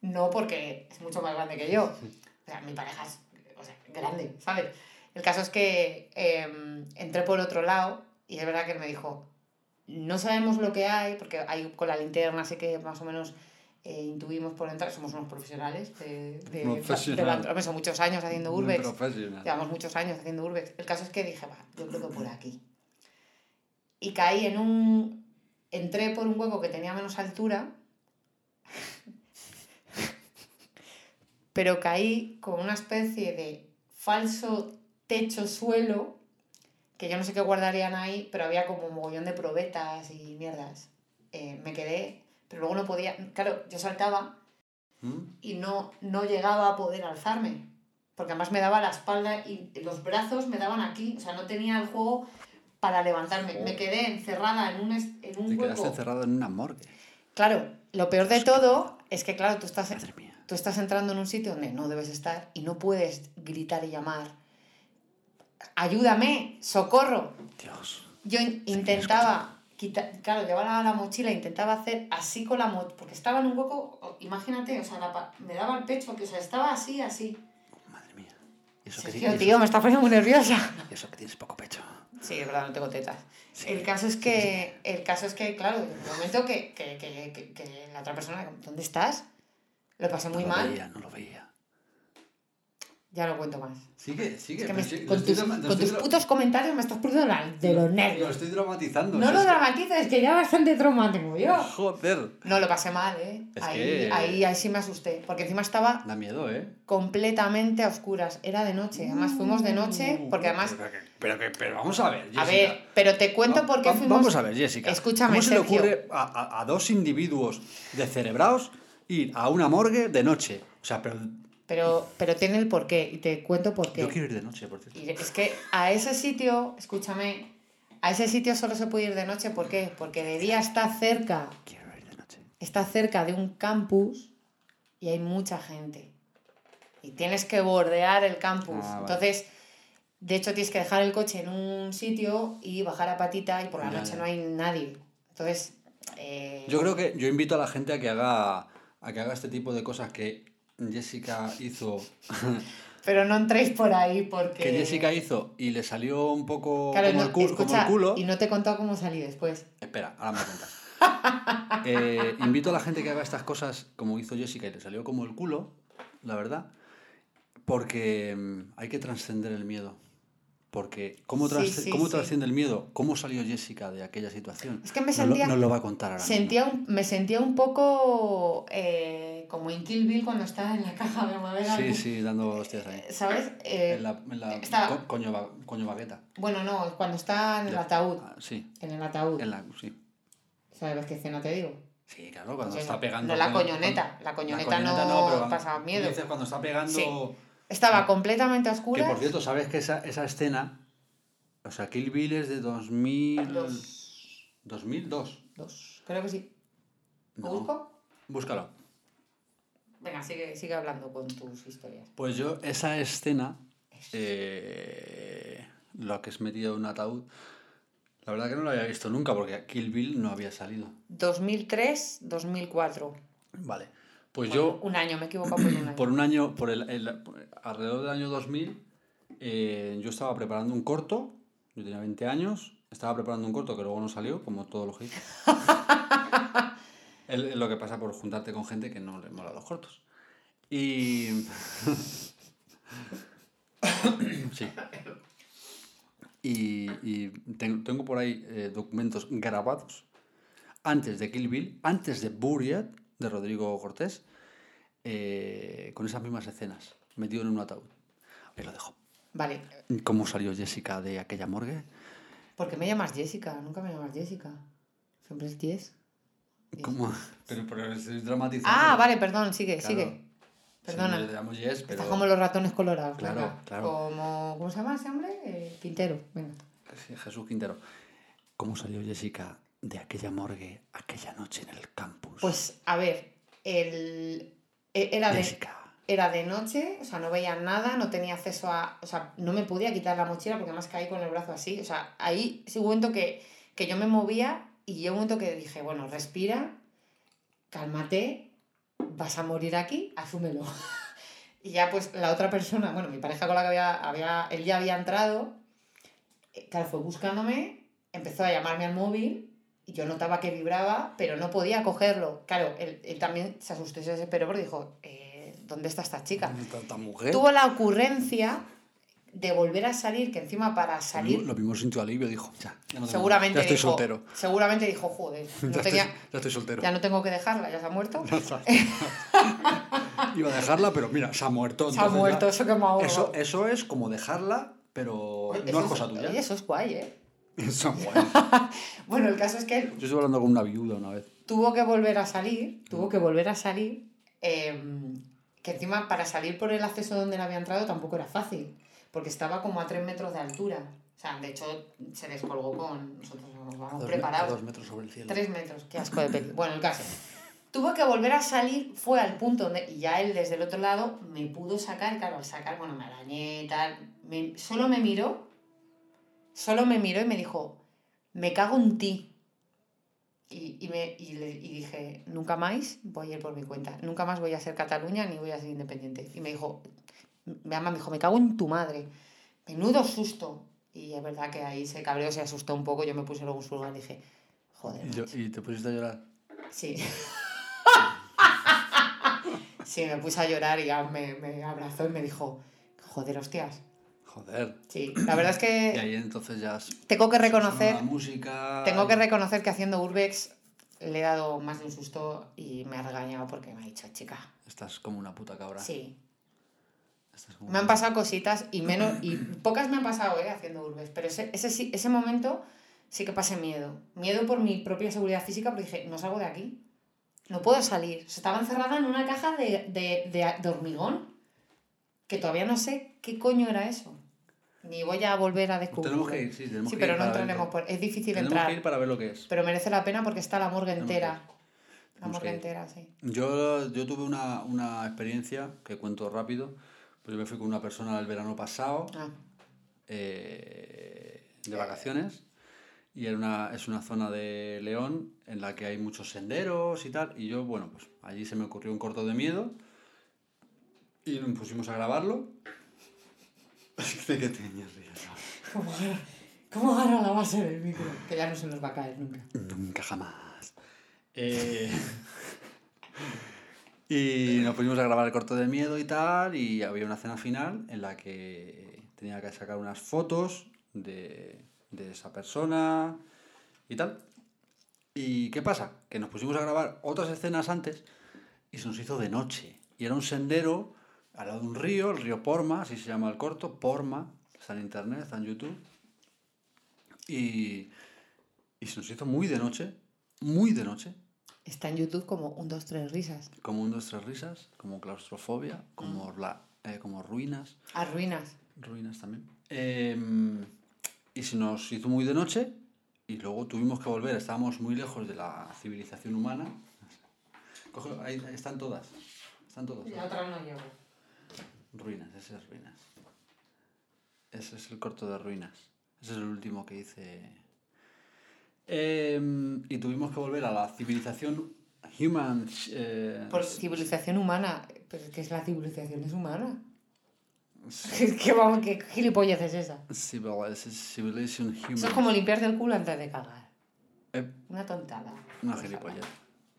no, porque es mucho más grande que yo. O sea, mi pareja es o sea, grande, ¿sabes? El caso es que eh, entré por otro lado y es verdad que él me dijo, no sabemos lo que hay, porque hay con la linterna, así que más o menos eh, intuimos por entrar, somos unos profesionales de, de, Profesional. de hombre, son muchos años haciendo urbex. Llevamos muchos años haciendo urbex. El caso es que dije, va, yo creo que por aquí. Y caí en un... Entré por un hueco que tenía menos altura, pero caí con una especie de falso techo-suelo, que yo no sé qué guardarían ahí, pero había como un mogollón de probetas y mierdas. Eh, me quedé, pero luego no podía... Claro, yo saltaba ¿Mm? y no, no llegaba a poder alzarme. Porque además me daba la espalda y los brazos me daban aquí. O sea, no tenía el juego para levantarme. Me quedé encerrada en un, en un Te quedaste hueco. encerrado en una morgue. Claro, lo peor de todo es que, claro, tú estás, tú estás entrando en un sitio donde no debes estar y no puedes gritar y llamar ayúdame, socorro. Dios. Yo in- intentaba, quitar, claro, llevaba la mochila, intentaba hacer así con la mochila, porque estaba en un hueco, imagínate, o sea, la me daba el pecho, que o sea, estaba así, así. Madre mía. ¿Y eso, que, tío, me está poniendo muy nerviosa. y eso que tienes poco pecho. Sí, es verdad, no tengo tetas. Sí. El caso es que, el caso es que, claro, en el momento que, que, que, que, que la otra persona, ¿dónde estás? Lo pasé muy no lo mal, veía, no lo veía. Ya no cuento más. Sigue, sigue. Es que me- lo con tus, lo con putos comentarios me estás poniendo de los Lo nervios. estoy dramatizando. No lo es que- dramatices, que ya bastante trauma tengo yo. Joder. No, lo pasé mal, ¿eh? Es ahí, que- ahí, ahí sí me asusté. Porque encima estaba Da miedo, ¿eh? completamente a oscuras. Era de noche. Además fuimos de noche porque además... Pero, pero, pero vamos a ver, Jessica. A ver, pero te cuento por qué fuimos... Vamos a ver, Jessica. Escúchame, ¿Cómo se Sergio. le ocurre a, a- a dos individuos descerebrados ir a una morgue de noche? O sea, pero Pero, pero tiene el porqué y te cuento por qué. yo quiero ir de noche, por cierto. Y es que a ese sitio, escúchame, a ese sitio solo se puede ir de noche. ¿Por qué? Porque de día está cerca, Quiero ir de noche. está cerca de un campus y hay mucha gente. Y tienes que bordear el campus. Ah, vale. Entonces, de hecho, tienes que dejar el coche en un sitio y bajar a patita y por la noche no hay nadie. Entonces, eh, Yo creo que yo invito a la gente a que haga a que haga este tipo de cosas que Jessica hizo [laughs] pero no entréis por ahí porque... que Jessica hizo y le salió un poco Claro, como, no- el culo, como escucha, el culo. Y no te he contado cómo salí después. Espera, ahora me cuentas. [laughs] Eh, invito a la gente que haga estas cosas como hizo Jessica y le salió como el culo, la verdad, porque mm, hay que trascender el miedo. Porque ¿cómo, Sí, ¿cómo sí. trasciende el miedo? ¿Cómo salió Jessica de aquella situación? Es que me Nos lo- sentía- Nos lo, va a contar ahora mismo. Sentía un- me sentía un poco eh, como en Kill Bill cuando estaba en la caja de madera. Sí, sí, dando hostias ahí. ¿Sabes? Eh, En la, en la co- coño, coño bagueta. Bueno, no, cuando está en el Ya. ataúd. Ah, sí, En el ataúd. en la, sí. ¿Sabes qué escena te digo? Sí, claro, cuando Pues está no, pegando. no la coñoneta, con- la coñoneta no pero cuando- pasaba tú miedo. dices cuando está pegando. Sí. Estaba completamente a Que por cierto, ¿sabes que esa, esa escena, o sea, Kill Bill es de 2000... Dos. 2002. Dos. Creo que sí. ¿Lo No. busco? Búscalo. Venga, sigue, sigue hablando con tus historias. Pues yo, esa escena, eh, lo que es metido en un ataúd, la verdad que no lo había visto nunca porque Kill Bill no había salido. 2003, 2004. Vale. Pues Bueno, yo, Un año, me he equivocado por un año. [clears throat] por un año, por el, alrededor del año 2000, eh, yo estaba preparando un corto, yo tenía 20 años, estaba preparando un corto que luego no salió, como todos los hits. [laughs] Es lo que pasa por juntarte con gente que no le mola los cortos. Y. [laughs] sí. Y, y, tengo por ahí eh, documentos grabados antes de Kill Bill, antes de Buriat, de Rodrigo Cortés, eh, con esas mismas escenas, metido en un ataúd. Ahí lo dejo. Vale. ¿Cómo salió Jessica de aquella morgue? Porque me llamas Jessica? Nunca me llamas Jessica. Siempre es 10. ¿Cómo? Pero, pero estoy dramatizando. Ah, vale, perdón, sigue, Claro. sigue. Perdona. Sí, le llamo Jess, pero... Estás como los ratones colorados. Claro, venga. claro. Como, ¿Cómo se llama ese hombre? Eh, Quintero. Venga. Sí, Jesús Quintero. ¿Cómo salió Jessica de aquella morgue aquella noche en el campus? Pues, a ver, el... e- Era de, Jessica. era de noche, o sea, no veía nada, no tenía acceso a... O sea, no me podía quitar la mochila porque además caí con el brazo así. O sea, ahí sí hubo un momento que, que yo me movía y llegó un momento que dije, bueno, respira, cálmate, vas a morir aquí, asúmelo. [laughs] y ya pues la otra persona, bueno, mi pareja con la que había, había él ya había entrado, eh, claro, fue buscándome, empezó a llamarme al móvil y yo notaba que vibraba, pero no podía cogerlo. Claro, él, él también se asustó y se desesperó porque dijo, eh, ¿dónde está esta chica? ¿Dónde está esta mujer? Tuvo la ocurrencia de volver a salir, que encima para salir... Lo mismo sintió alivio, dijo, ya, ya no Seguramente ya estoy dijo, soltero. Seguramente dijo, joder, [laughs] no ya, tenía, estoy, ya estoy soltero. ya no tengo que dejarla, ya se ha muerto. [laughs] Iba a dejarla, pero mira, se ha muerto. Se ha muerto, eso que me ha Eso, eso es como dejarla, pero Oye, no es cosa tuya. Oye, eso es guay, ¿eh? [laughs] Eso es guay. Bueno, el caso es que Yo estuve hablando con una viuda una vez. tuvo que volver a salir, tuvo que volver a salir, eh, que encima para salir por el acceso donde él había entrado tampoco era fácil, porque estaba como a tres metros de altura. O sea, de hecho, se descolgó con... Nosotros nos vamos preparados. dos metros sobre el cielo. Tres metros, qué asco de [laughs] peli. Bueno, el caso. Tuvo que volver a salir, fue al punto donde, y ya él desde el otro lado me pudo sacar, claro, al sacar, bueno, me arañé y tal, me- solo me miró solo me miró y me dijo, me cago en ti. Y, y, me, y, le, y dije, nunca más voy a ir por mi cuenta, nunca más voy a ser Cataluña ni voy a ser independiente. Y me dijo, mi mamá me dijo, me cago en tu madre. Menudo susto. Y es verdad que ahí se cabreó, se asustó un poco. Yo me puse luego en su lugar y dije, joder. ¿Y, yo- macho". y te pusiste a llorar? Sí. [laughs] sí, me puse a llorar y ya me, me abrazó y me dijo, joder, hostias. Joder. Sí, la verdad es Y que ahí entonces ya... tengo que reconocer, La música... tengo que reconocer que haciendo Urbex le he dado más de un susto y me ha regañado porque me ha dicho, chica, Estás como una puta cabra. sí. Me han pasado cositas y menos, y pocas me han pasado, eh, haciendo Urbex, pero ese, ese, ese momento sí que pasé miedo. Miedo por mi propia seguridad física porque dije, no salgo de aquí. No puedo salir. Estaba encerrada en una caja de, de, de, de hormigón que todavía no sé qué coño era eso. Ni voy a volver a descubrirlo. Tenemos que ir, sí, tenemos Sí, que pero ir no entraremos por... Es difícil Tenemos entrar, que ir para ver lo que es. pero merece la pena porque está la morgue entera. La morgue entera, sí. Yo, yo tuve una, una experiencia que cuento rápido. Pues yo me fui con una persona el verano pasado Ah, eh, de vacaciones y era una, es una zona de León en la que hay muchos senderos y tal. Y yo, bueno, pues allí se me ocurrió un corto de miedo y nos pusimos a grabarlo. [laughs] ¿De qué te ríes, ahora? ¿Cómo ¿Cómo agarra la base del micro? Que ya no se nos va a caer nunca. Nunca jamás. Eh, [laughs] y nos pusimos a grabar el corto de miedo y tal, y había una escena final en la que tenía que sacar unas fotos de, de esa persona y tal. ¿Y qué pasa? Que nos pusimos a grabar otras escenas antes y se nos hizo de noche. Y era un sendero al lado de un río, el río Porma, así se llama el corto, Porma, está en internet, está en YouTube. Y, y se nos hizo muy de noche, muy de noche, Está en YouTube como un, dos, tres risas. como un, dos, tres risas, como claustrofobia, como, la, eh, como ruinas, A ruinas. ruinas también. Em, y se nos hizo muy de noche y luego tuvimos que volver, estábamos muy lejos de la civilización humana. Coge- ahí, están todas, están todas. Y la otra no llevo. Ruinas, ese es Ruinas. Ese es el corto de Ruinas. Ese es el último que hice. Em, y tuvimos que volver a la civilización human. eh, Por civilización humana. Pero es que es la civilización es humana. [laughs] ¿Qué, vamos, ¿Qué gilipollez es esa? civil- civilization human. Eso es como limpiarte el culo antes de cagar. Eh, Una tontada. una gilipollez.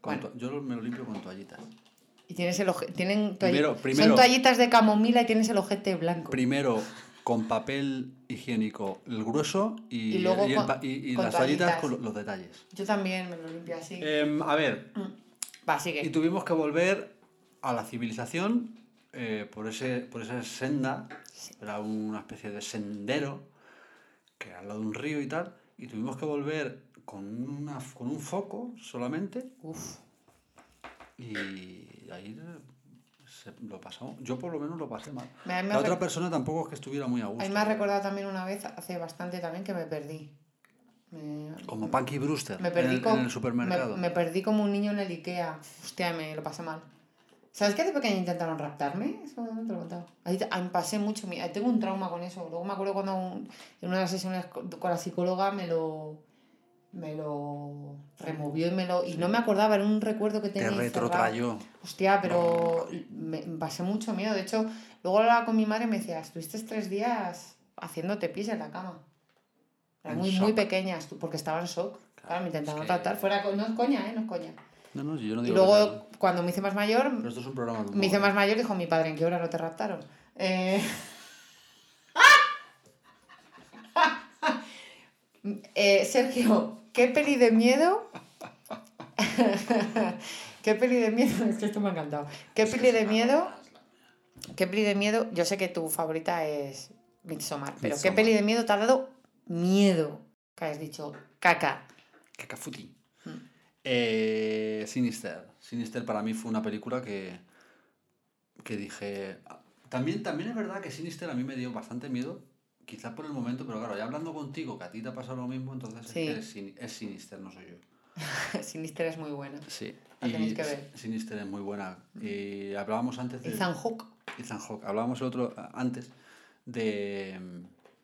Con Bueno. Yo me lo limpio con toallitas. Y tienes el oje- tienen Primero- primero- Son toallitas de camomila y tienes el ojete blanco. Primero con papel higiénico el grueso y, Y luego el con- pa- y- y con las toallitas con lo- los detalles. Yo también me lo limpio así. Em, a ver, Va, Y sigue. tuvimos que volver a la civilización eh, por, ese, por esa senda, era una especie de sendero, que era al lado de un río y tal, y tuvimos que volver con, una, con un foco solamente, Uf. y ahí lo pasamos. Yo por lo menos lo pasé mal. Me, La otra persona tampoco es que estuviera muy a a gusto. mí me ha recordado también una vez, hace bastante también, que me perdí. Me, Como Punky Brewster me en, perdí el- como, en el supermercado. Me, me perdí como un niño en el Ikea. Hostia, me lo pasé mal. ¿Sabes que de pequeña intentaron raptarme? Eso no te lo he contado. Ahí, ahí pasé mucho. Tengo un trauma con eso. Luego me acuerdo cuando un- en una de las sesiones co- con la psicóloga me lo me lo removió y me lo y no me acordaba era un recuerdo que Te tenía cerrado. retrotrayó. Hostia, pero me, me pasé mucho miedo. De hecho, luego hablaba con mi madre y me decía, estuviste tres días haciéndote pis en la cama. Era En muy, shock. muy pequeña, estu- porque estaba en shock. Claro, me intentaban es que- tratar. Fuera, no es coña, ¿eh? No es coña. No, no, yo no Y digo que luego, cuando me hice más mayor, Pero esto es un programa me hice más mayor, dijo mi padre, ¿en qué hora no te raptaron? Eh... [laughs] Eh, Sergio, ¿qué peli de miedo? [laughs] ¿Qué peli de miedo? [laughs] Es que esto me ha encantado. ¿Qué Es peli de miedo? ¿Qué peli de miedo? Yo sé que tu favorita es Midsommar, pero ¿qué Midsommar. peli de miedo te ha dado miedo? Que has dicho, caca. Cacafuti. Mm. Eh, Sinister. Sinister para mí fue una película que, que dije... También, también es verdad que Sinister a mí me dio bastante miedo, quizás por el momento, pero claro, ya hablando contigo, que a ti te ha pasado lo mismo, entonces Sí. es, que es, Sin- es Sinister, no soy yo. [laughs] Sinister es muy buena. Sí. La tenéis que ver. Sinister es muy buena. Y hablábamos antes de... Ethan Hawke. Ethan Hawke. Hablábamos el otro antes de,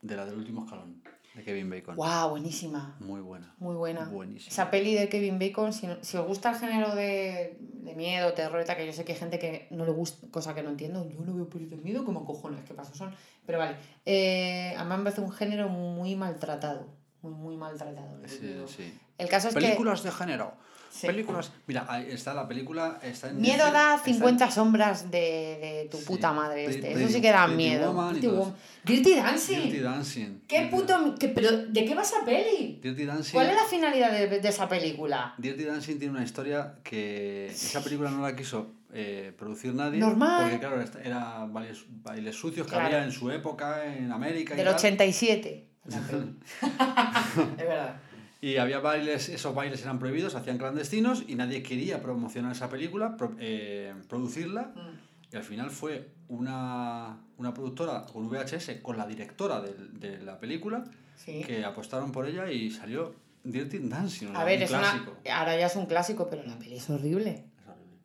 de la del último escalón. De Kevin Bacon. ¡Wow! Buenísima. Muy buena. Muy buena. Buenísima. Esa peli de Kevin Bacon, si, si os gusta el género de, de miedo, terror, que yo sé que hay gente que no le gusta, cosa que no entiendo, yo no veo pelis de miedo, como cojones, ¿qué paso son? Pero vale, eh, a mí me parece un género muy maltratado, muy, muy maltratado. Sí, sí. El caso es Películas de género. Sí. Películas. Mira, está la película. Está que en miedo Netflix, da está en- 50 sombras de, de tu Sí, puta madre este, eso sí que da miedo. Y. Dirty Dancing. Dirty Dancing. ¿Qué puto... qué- pero, ¿De qué va esa peli? Dirty Dancing. ¿Cuál es la finalidad de, de esa película? Dirty Dancing tiene una historia que esa película no la quiso eh, producir nadie. Normal. Porque, claro, era bailes, bailes sucios que Claro. había en su época en América. y Del tal. 87. la [laughs] peli. [laughs] es verdad. Y había bailes, esos bailes eran prohibidos, hacían clandestinos y nadie quería promocionar esa película, pro- eh, producirla. Mm. Y al final fue una, una productora con VHS, con la directora de, la película, Sí. que apostaron por ella y salió Dirty Dancing. A ver, un es una, clásico. ahora ya es un clásico, pero la peli es horrible. Es horrible.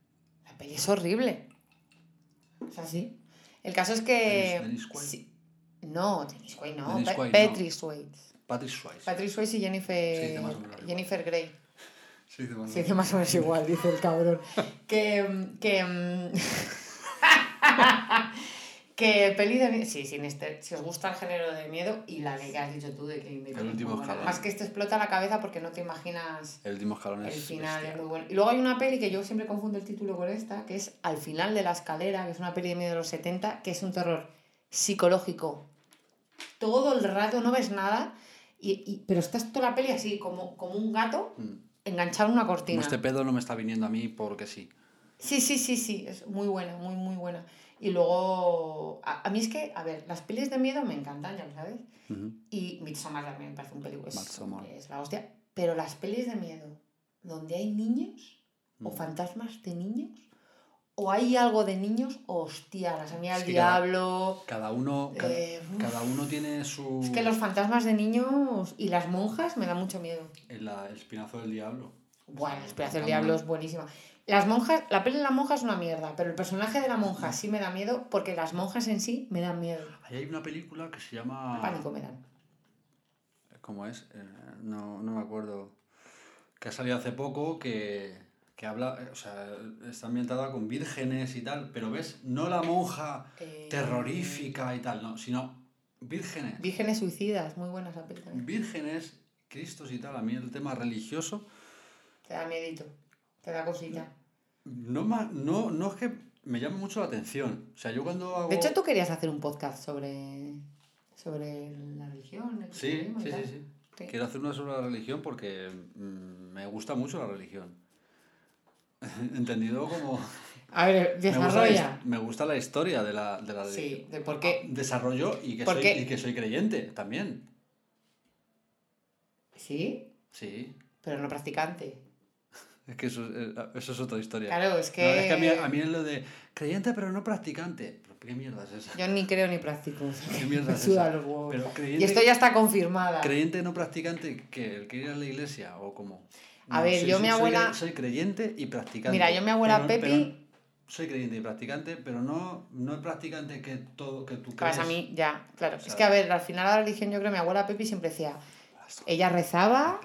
La peli es horrible. O sea, sí. El caso es que... Dennis- Dennis Quaid. sí. No, Dennis Quaid no. Dennis Pe- Quaid, Patrick Swayze. Patrick Swayze. Patrick Swayze y Jennifer. Jennifer Grey. Sí, dice más o Se dice más o menos igual, dice el cabrón. [laughs] Que. que. mm, [laughs] que peli de miedo. Sí, sin este, si os gusta el género de miedo y la que has dicho tú de que El último escalón. Más que este explota la cabeza porque no te imaginas El último escalón el es. final, bestia. es muy bueno. Y luego hay una peli que yo siempre confundo el título con esta, que es Al final de la escalera, que es una peli de miedo de los 70, que es un terror psicológico. Todo el rato no ves nada, y, y- pero estás toda la peli así, como, como un gato Mm. enganchado en una Como cortina. este pedo no me está viniendo a mí porque sí. Sí, sí, sí, sí, es muy buena, muy, muy buena. Y luego, a, a mí es que, a ver, las pelis de miedo me encantan, ya lo sabes. Ujú. Y Midsommar también me parece un película, es, es la hostia. Pero las pelis de miedo, donde hay niños, o Mm. fantasmas de niños, o hay algo de niños, hostia, la semilla del cada- diablo. Cada uno, cada, Eh, cada uno tiene su. Es que los fantasmas de niños y las monjas me dan mucho miedo. El, la- el espinazo del diablo. Bueno, la Esperanza del Diablo es buenísima. Las monjas, la peli de la monja es una mierda, pero el personaje de la monja sí me da miedo porque las monjas en sí me dan miedo. Ahí hay una película que se llama. Pánico me dan. ¿Cómo es? Eh, no, no me acuerdo. Que ha salido hace poco que, que habla. eh, O sea, está ambientada con vírgenes y tal, pero ves, no la monja Eh, terrorífica y tal, no, sino vírgenes. Vírgenes suicidas, muy buena esa peli también. Vírgenes, Cristos y tal. A mí el tema religioso. Te da miedito, te da cosita. No, no, no es que me llame mucho la atención. O sea, yo cuando hago. De hecho, tú querías hacer un podcast sobre, sobre la religión. el Sí, sí, sí, sí. Sí. Quiero hacer una sobre la religión porque mm, me gusta mucho la religión. [laughs] Entendido como... A ver, Me gusta, la, desarrolla. me gusta la historia de la, de la. Sí, de por qué. Desarrollo y que, ¿Por soy, y que soy creyente también. Sí, Sí. pero no practicante. [laughs] Es que eso, es- eh, eso es otra historia. Claro, es que. No, es que a mí, a mí es lo de creyente pero no practicante. ¿Pero ¿Qué mierda es esa? Yo ni creo ni practico. ¿Qué mierda es esa? Y esto ya está confirmada. creyente no practicante, que ¿El que ir a la iglesia o cómo? A ver, yo mi abuela- Soy creyente y practicante. Mira, yo mi abuela pero- Pepi- pero soy creyente y practicante, pero no, no es practicante que todo que tú crees. a mí, ya, claro. Es que, a ver, al final la religión, yo creo que mi abuela Pepi siempre decía. Ella rezaba,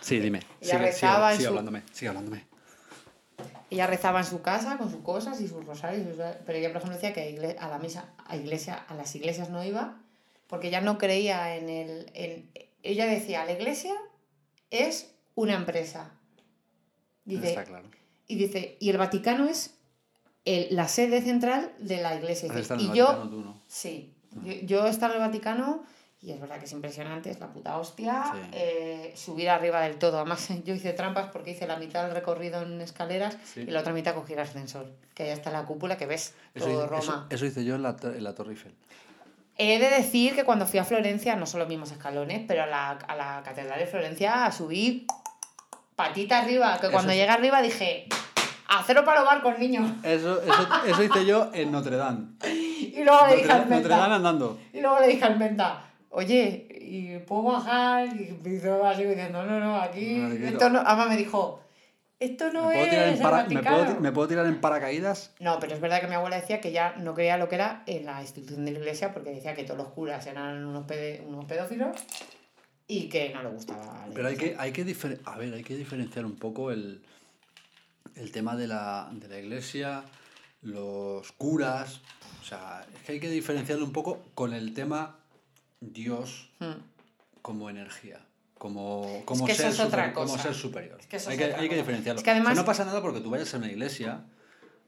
Sí, dime. Ella Sigue, rezaba sigue, en sigue su- hablándome, sigue hablándome. ella rezaba en su casa con sus cosas y sus rosarios. Pero ella, por ejemplo, decía que a la misa, a iglesia, a las iglesias no iba, porque ella no creía en el. En, ella decía, la iglesia es una empresa. Dice, Está claro. y dice, y el Vaticano es el- la sede central de la iglesia. Dice, y yo, Vaticano, tú no. Sí, yo, yo he estado en el Vaticano y es verdad que es impresionante, es la puta hostia. Sí. eh, subir arriba del todo. Además, [laughs] yo hice trampas porque hice la mitad del recorrido en escaleras Sí. y la otra mitad cogí el ascensor. Que allá está la cúpula que ves Eso, todo hice, Roma. eso, eso hice yo en la, en la Torre Eiffel. He de decir que cuando fui a Florencia, no son los mismos escalones, pero a la, a la Catedral de Florencia subí patita arriba. Que Eso cuando sí. llegué arriba dije, a cero para los barcos, niño. Eso, eso, eso hice yo en Notre Dame. Y luego le Notre, dije al Notre menta- Dame andando. Y luego le dije al menta, oye, ¿y puedo bajar? Y me hizo así diciendo, no, no, aquí. No, aquí no. Esto no. Además me dijo, esto no ¿Me puedo, es para- ¿me, Vaticano". puedo, me puedo tirar en paracaídas? No, pero es verdad que mi abuela decía que ya no creía lo que era en la institución de la iglesia porque decía que todos los curas eran unos, pede- unos pedófilos y que no le gustaba. Pero hay que, hay que, difer- a ver, hay que diferenciar un poco el, el tema de la, de la iglesia, los curas. O sea, es que hay que diferenciarlo un poco con el tema Dios Hmm. como energía. Como, como, que eso ser, es super- como ser superior. Es que hay es que, hay que diferenciarlo. Es que además- O sea, no pasa nada porque tú vayas a una iglesia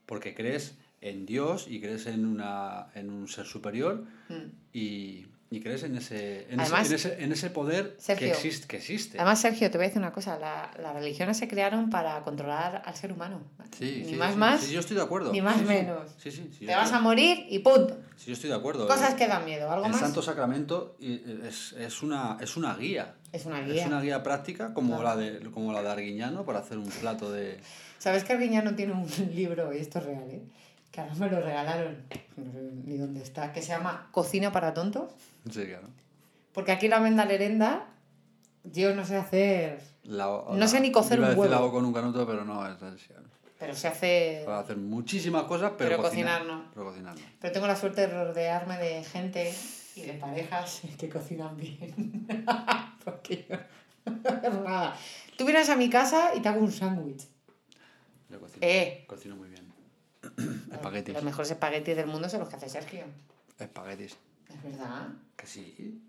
porque crees en Dios y crees en, una, en un ser superior Hmm. y, y crees en ese, en, Además, ese, en, ese, en ese poder que, existe, que existe. Además, Sergio, te voy a decir una cosa. la- las religiones se crearon para controlar al ser humano. Sí, ni sí, más sí, más, sí, yo estoy de acuerdo. ni más menos. Sí, sí, te vas a morir y punto. sí, yo estoy de acuerdo. Cosas El- que dan miedo. ¿Algo el más? Santo Sacramento y- es, es, una, es una guía. Es una guía. Es una guía práctica como, Claro. la de, como la de Arguiñano para hacer un plato de... ¿Sabes que Arguiñano tiene un [laughs] libro, y esto es real, ¿eh? Que me lo regalaron, no sé ni dónde está, que se llama Cocina para tontos? Sí, claro. Porque aquí la venda lerenda, yo no sé hacer, La- No sé ni cocer un huevo. hago con un canuto, pero no, es pero sé hacer... Para hacer muchísimas cosas, pero, Pero cocinar no. Pero cocinar no. Pero tengo la suerte de rodearme de gente y de parejas que cocinan bien. [laughs] Porque yo [laughs] nada. Tú vienes a mi casa y te hago un sándwich. Yo cocino, Eh. cocino muy bien. [coughs] Espaguetis. Los mejores espaguetis del mundo son los que hace Sergio. Espaguetis. Es verdad. Que sí.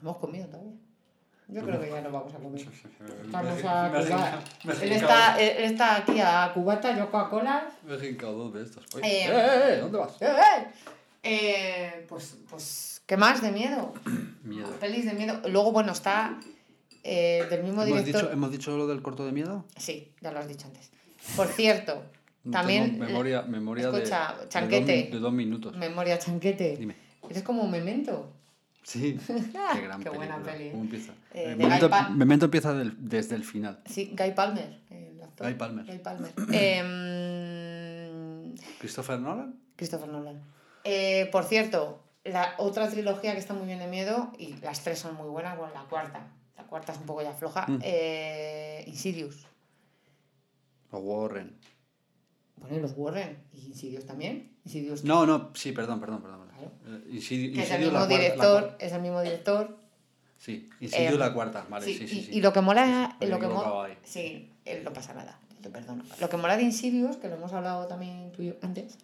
No hemos comido todavía. Yo creo que ya no vamos a comer. Me Vamos a he Él está, él está aquí a cubata, yo Coca-Cola. Me he dos de estos. Oye, Eh, eh, eh, eh, ¿Dónde vas? ¡Eh, eh! Eh, pues, pues, ¿qué más de miedo? [clears throat] Miedo. Pelis de miedo. Luego, bueno, está del mismo ¿Hemos director. dicho, ¿Hemos dicho lo del corto de miedo? Sí, ya lo has dicho antes. Por cierto, No también. tengo memoria memoria de- dos, de minutos. Memoria chanquete. Dime. Eres como un memento. Sí. [laughs] Qué gran Qué buena peli. ¿Cómo empieza? Eh, Memento, empieza del- desde el final. Sí, Guy Palmer. El actor. Guy Palmer. Guy Palmer. [clears throat] Em, ¿Christopher Nolan? Christopher Nolan. Eh, por cierto, la otra trilogía que está muy bien de miedo, y las tres son muy buenas, bueno, la cuarta. La cuarta es un poco ya floja. Mm. eh, Insidious. O Warren. Bueno, los Warren. ¿Y Insidious también? Insidious No, no, sí, perdón, perdón, perdón. Claro. Eh, que es el mismo director, cuarta. es el mismo director. Sí, Insidious Eh, la cuarta, vale, sí, sí, sí, y, sí. y lo que mola, lo que ahí. sí, eh, no pasa nada, te perdono. Lo que mola de Insidious, que lo hemos hablado también tú y yo antes,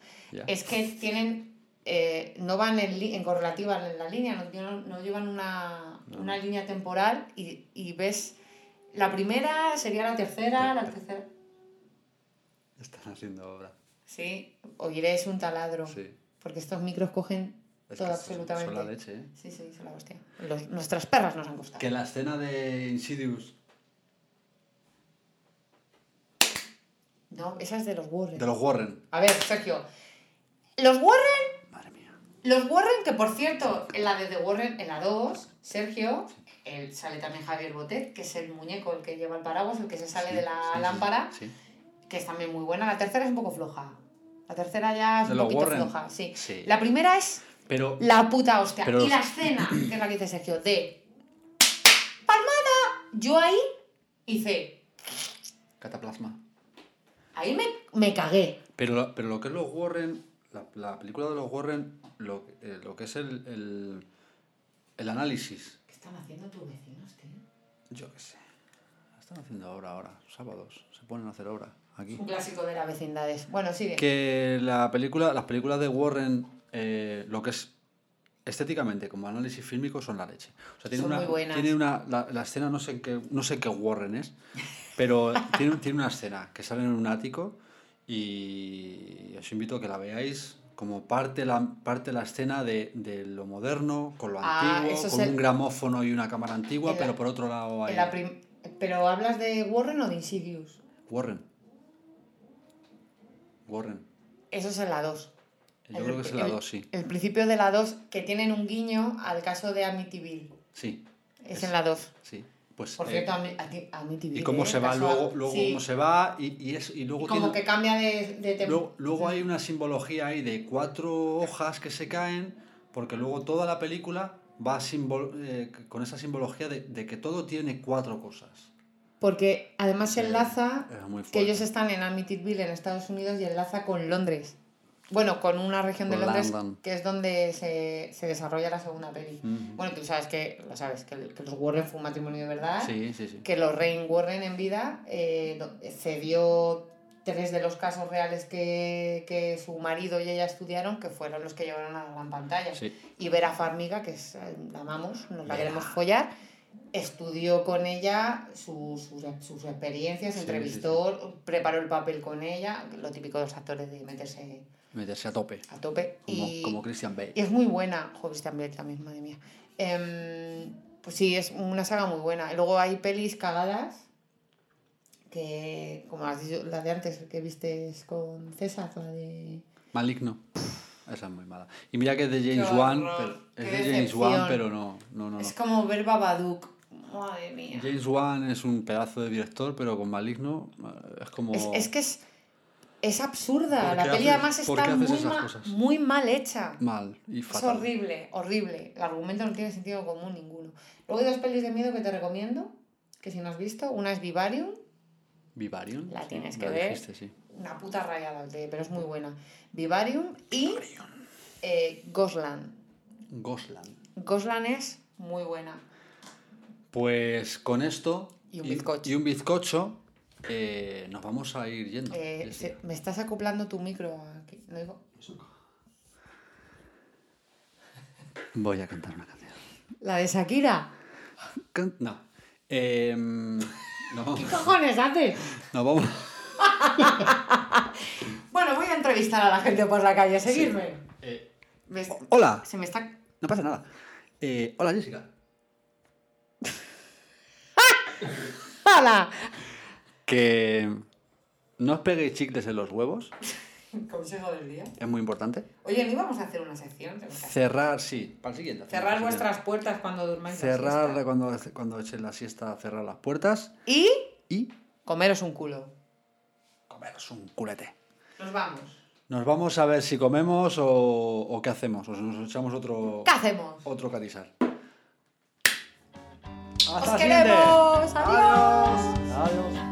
es que tienen, eh, no van en, en correlativa en la línea, no, llevan- no llevan una, No. una línea temporal y, y ves, la primera sería la tercera, la tercera, Están haciendo ahora. sí, oiréis un taladro, Sí. porque estos micros cogen Es todo absolutamente. Son la leche, ¿eh? Sí, sí, son la hostia. Los- nuestras perras nos han costado. Que la escena de Insidious, No, esa es de los Warren. de los Warren. A ver, Sergio. Los Warren, Madre mía. los Warren, que por cierto, en la de The Warren, en la 2, Sergio, sale también Javier Botet, que es el muñeco, el que lleva el paraguas, el que se sale Sí, de la sí, sí, lámpara, Sí. Que es también muy buena. La tercera es un poco floja. La tercera ya es ¿De un poquito Warren? floja, sí. Sí. La primera es Pero la puta hostia. Pero- Y la escena, [clears throat] que es la que dice Sergio, de palmada, yo ahí hice, cataplasma. ahí me, me cagué. Pero, lo- pero lo que es los Warren, la, la película de los Warren, lo, eh, lo que es el, el, el análisis, ¿Qué están haciendo tus vecinos, tío? yo qué sé. Están haciendo obra ahora, sábados. Se ponen a hacer obra aquí. Un clásico de las vecindades. Bueno, sigue. Que la película, las películas de Warren, eh, lo que es estéticamente como análisis fílmico son la leche. O sea, tiene Son una, muy buenas. Tiene una, la, la escena, no sé qué, no sé qué Warren es, pero [laughs] tiene, tiene una escena que sale en un ático y os invito a que la veáis como parte la, parte la escena de, de lo moderno con lo Ah, antiguo, con el- un gramófono y una cámara antigua, la- pero por otro lado hay prim- Pero hablas de Warren o de Insidious. Warren. Warren. Eso es en la 2. Yo El- creo que es en la el- 2, sí. El principio de la 2, que tienen un guiño al caso de Amityville. Sí, Es, Es- en la 2. sí. Pues, Por eh, cierto, Ami- Ami- Amityville. y cómo ¿eh? se va luego, luego Sí, cómo se va y, y, es, y luego y como tiene- que cambia de, de luego, luego hay una simbología ahí de cuatro hojas que se caen porque luego toda la película va simbol- eh, con esa simbología de, de que todo tiene cuatro cosas porque además Sí, enlaza que ellos están en Amityville, en Estados Unidos, y enlaza con Londres. Bueno, con una región de Londres London. que es donde se, se desarrolla la segunda peli. Bueno, tú sabes que, lo sabes, que, que los Warren fue un matrimonio de verdad. Sí, sí, sí. que Lorraine Warren en vida eh, cedió tres de los casos reales que, que su marido y ella estudiaron, que fueron los que llevaron a la gran pantalla. Sí. Y Vera Farmiga, que es, eh, la amamos, nos la Vera. queremos follar, estudió con ella sus, sus, sus experiencias, Sí, entrevistó, preparó el papel con ella, lo típico de los actores de meterse Meterse a tope. a tope. Como, y, como Christian Bale. y es muy buena. Joder, Christian Bale también, madre mía. Em, pues sí, es una saga muy buena. Y luego hay pelis cagadas que, como has dicho, la de antes que viste con César, la de... Maligno. Esa es muy mala. Y mira que es de James Wan, pero, es de James. Wan, pero no, no, no, no. Es como ver Babadook. Madre mía. James Wan es un pedazo de director, pero con Maligno eh, es como... Es, es que es, es absurda. ¿Por La peli haces- además está muy, ma- mal hecha. mal y Es horrible, horrible. El argumento no tiene sentido común ninguno. Luego hay dos pelis de miedo que te recomiendo, que si no has visto, una es Vivarium, Vivarium. La sí, tienes me que lo ver. dijiste, sí. Una puta rayada, de- pero es muy buena. Vivarium y eh, Gosland. Gosland. Gosland es muy buena. Pues con esto Y un bizcocho. y un bizcocho eh, nos vamos a ir yendo. Eh, se- me estás acoplando tu micro aquí. ¿no digo? Voy a cantar una canción. La de Shakira. No. Em, [laughs] no, ¿Qué cojones haces? no, vamos. [laughs] Bueno, voy a entrevistar a la gente por la calle, seguirme. Eh, Me hola, Se me está. no pasa nada. Eh, hola, Jessica. [laughs] ¡Hala! Que no os peguéis chicles en los huevos, Consejo del día. es muy importante. Oye, ¿no íbamos a hacer una sección? Cerrar, sí, para el siguiente. Cerrar Para vuestras puertas cuando durmáis. Cerrar cuando, cuando echen la siesta, cerrar las puertas Y y comeros un culo. Comeros un culete. Nos vamos. Nos vamos a ver si comemos o, o qué hacemos. O nos echamos otro, ¿Qué hacemos? otro catizar. ¡Os ¡Hasta siguiente! queremos! ¡Adiós!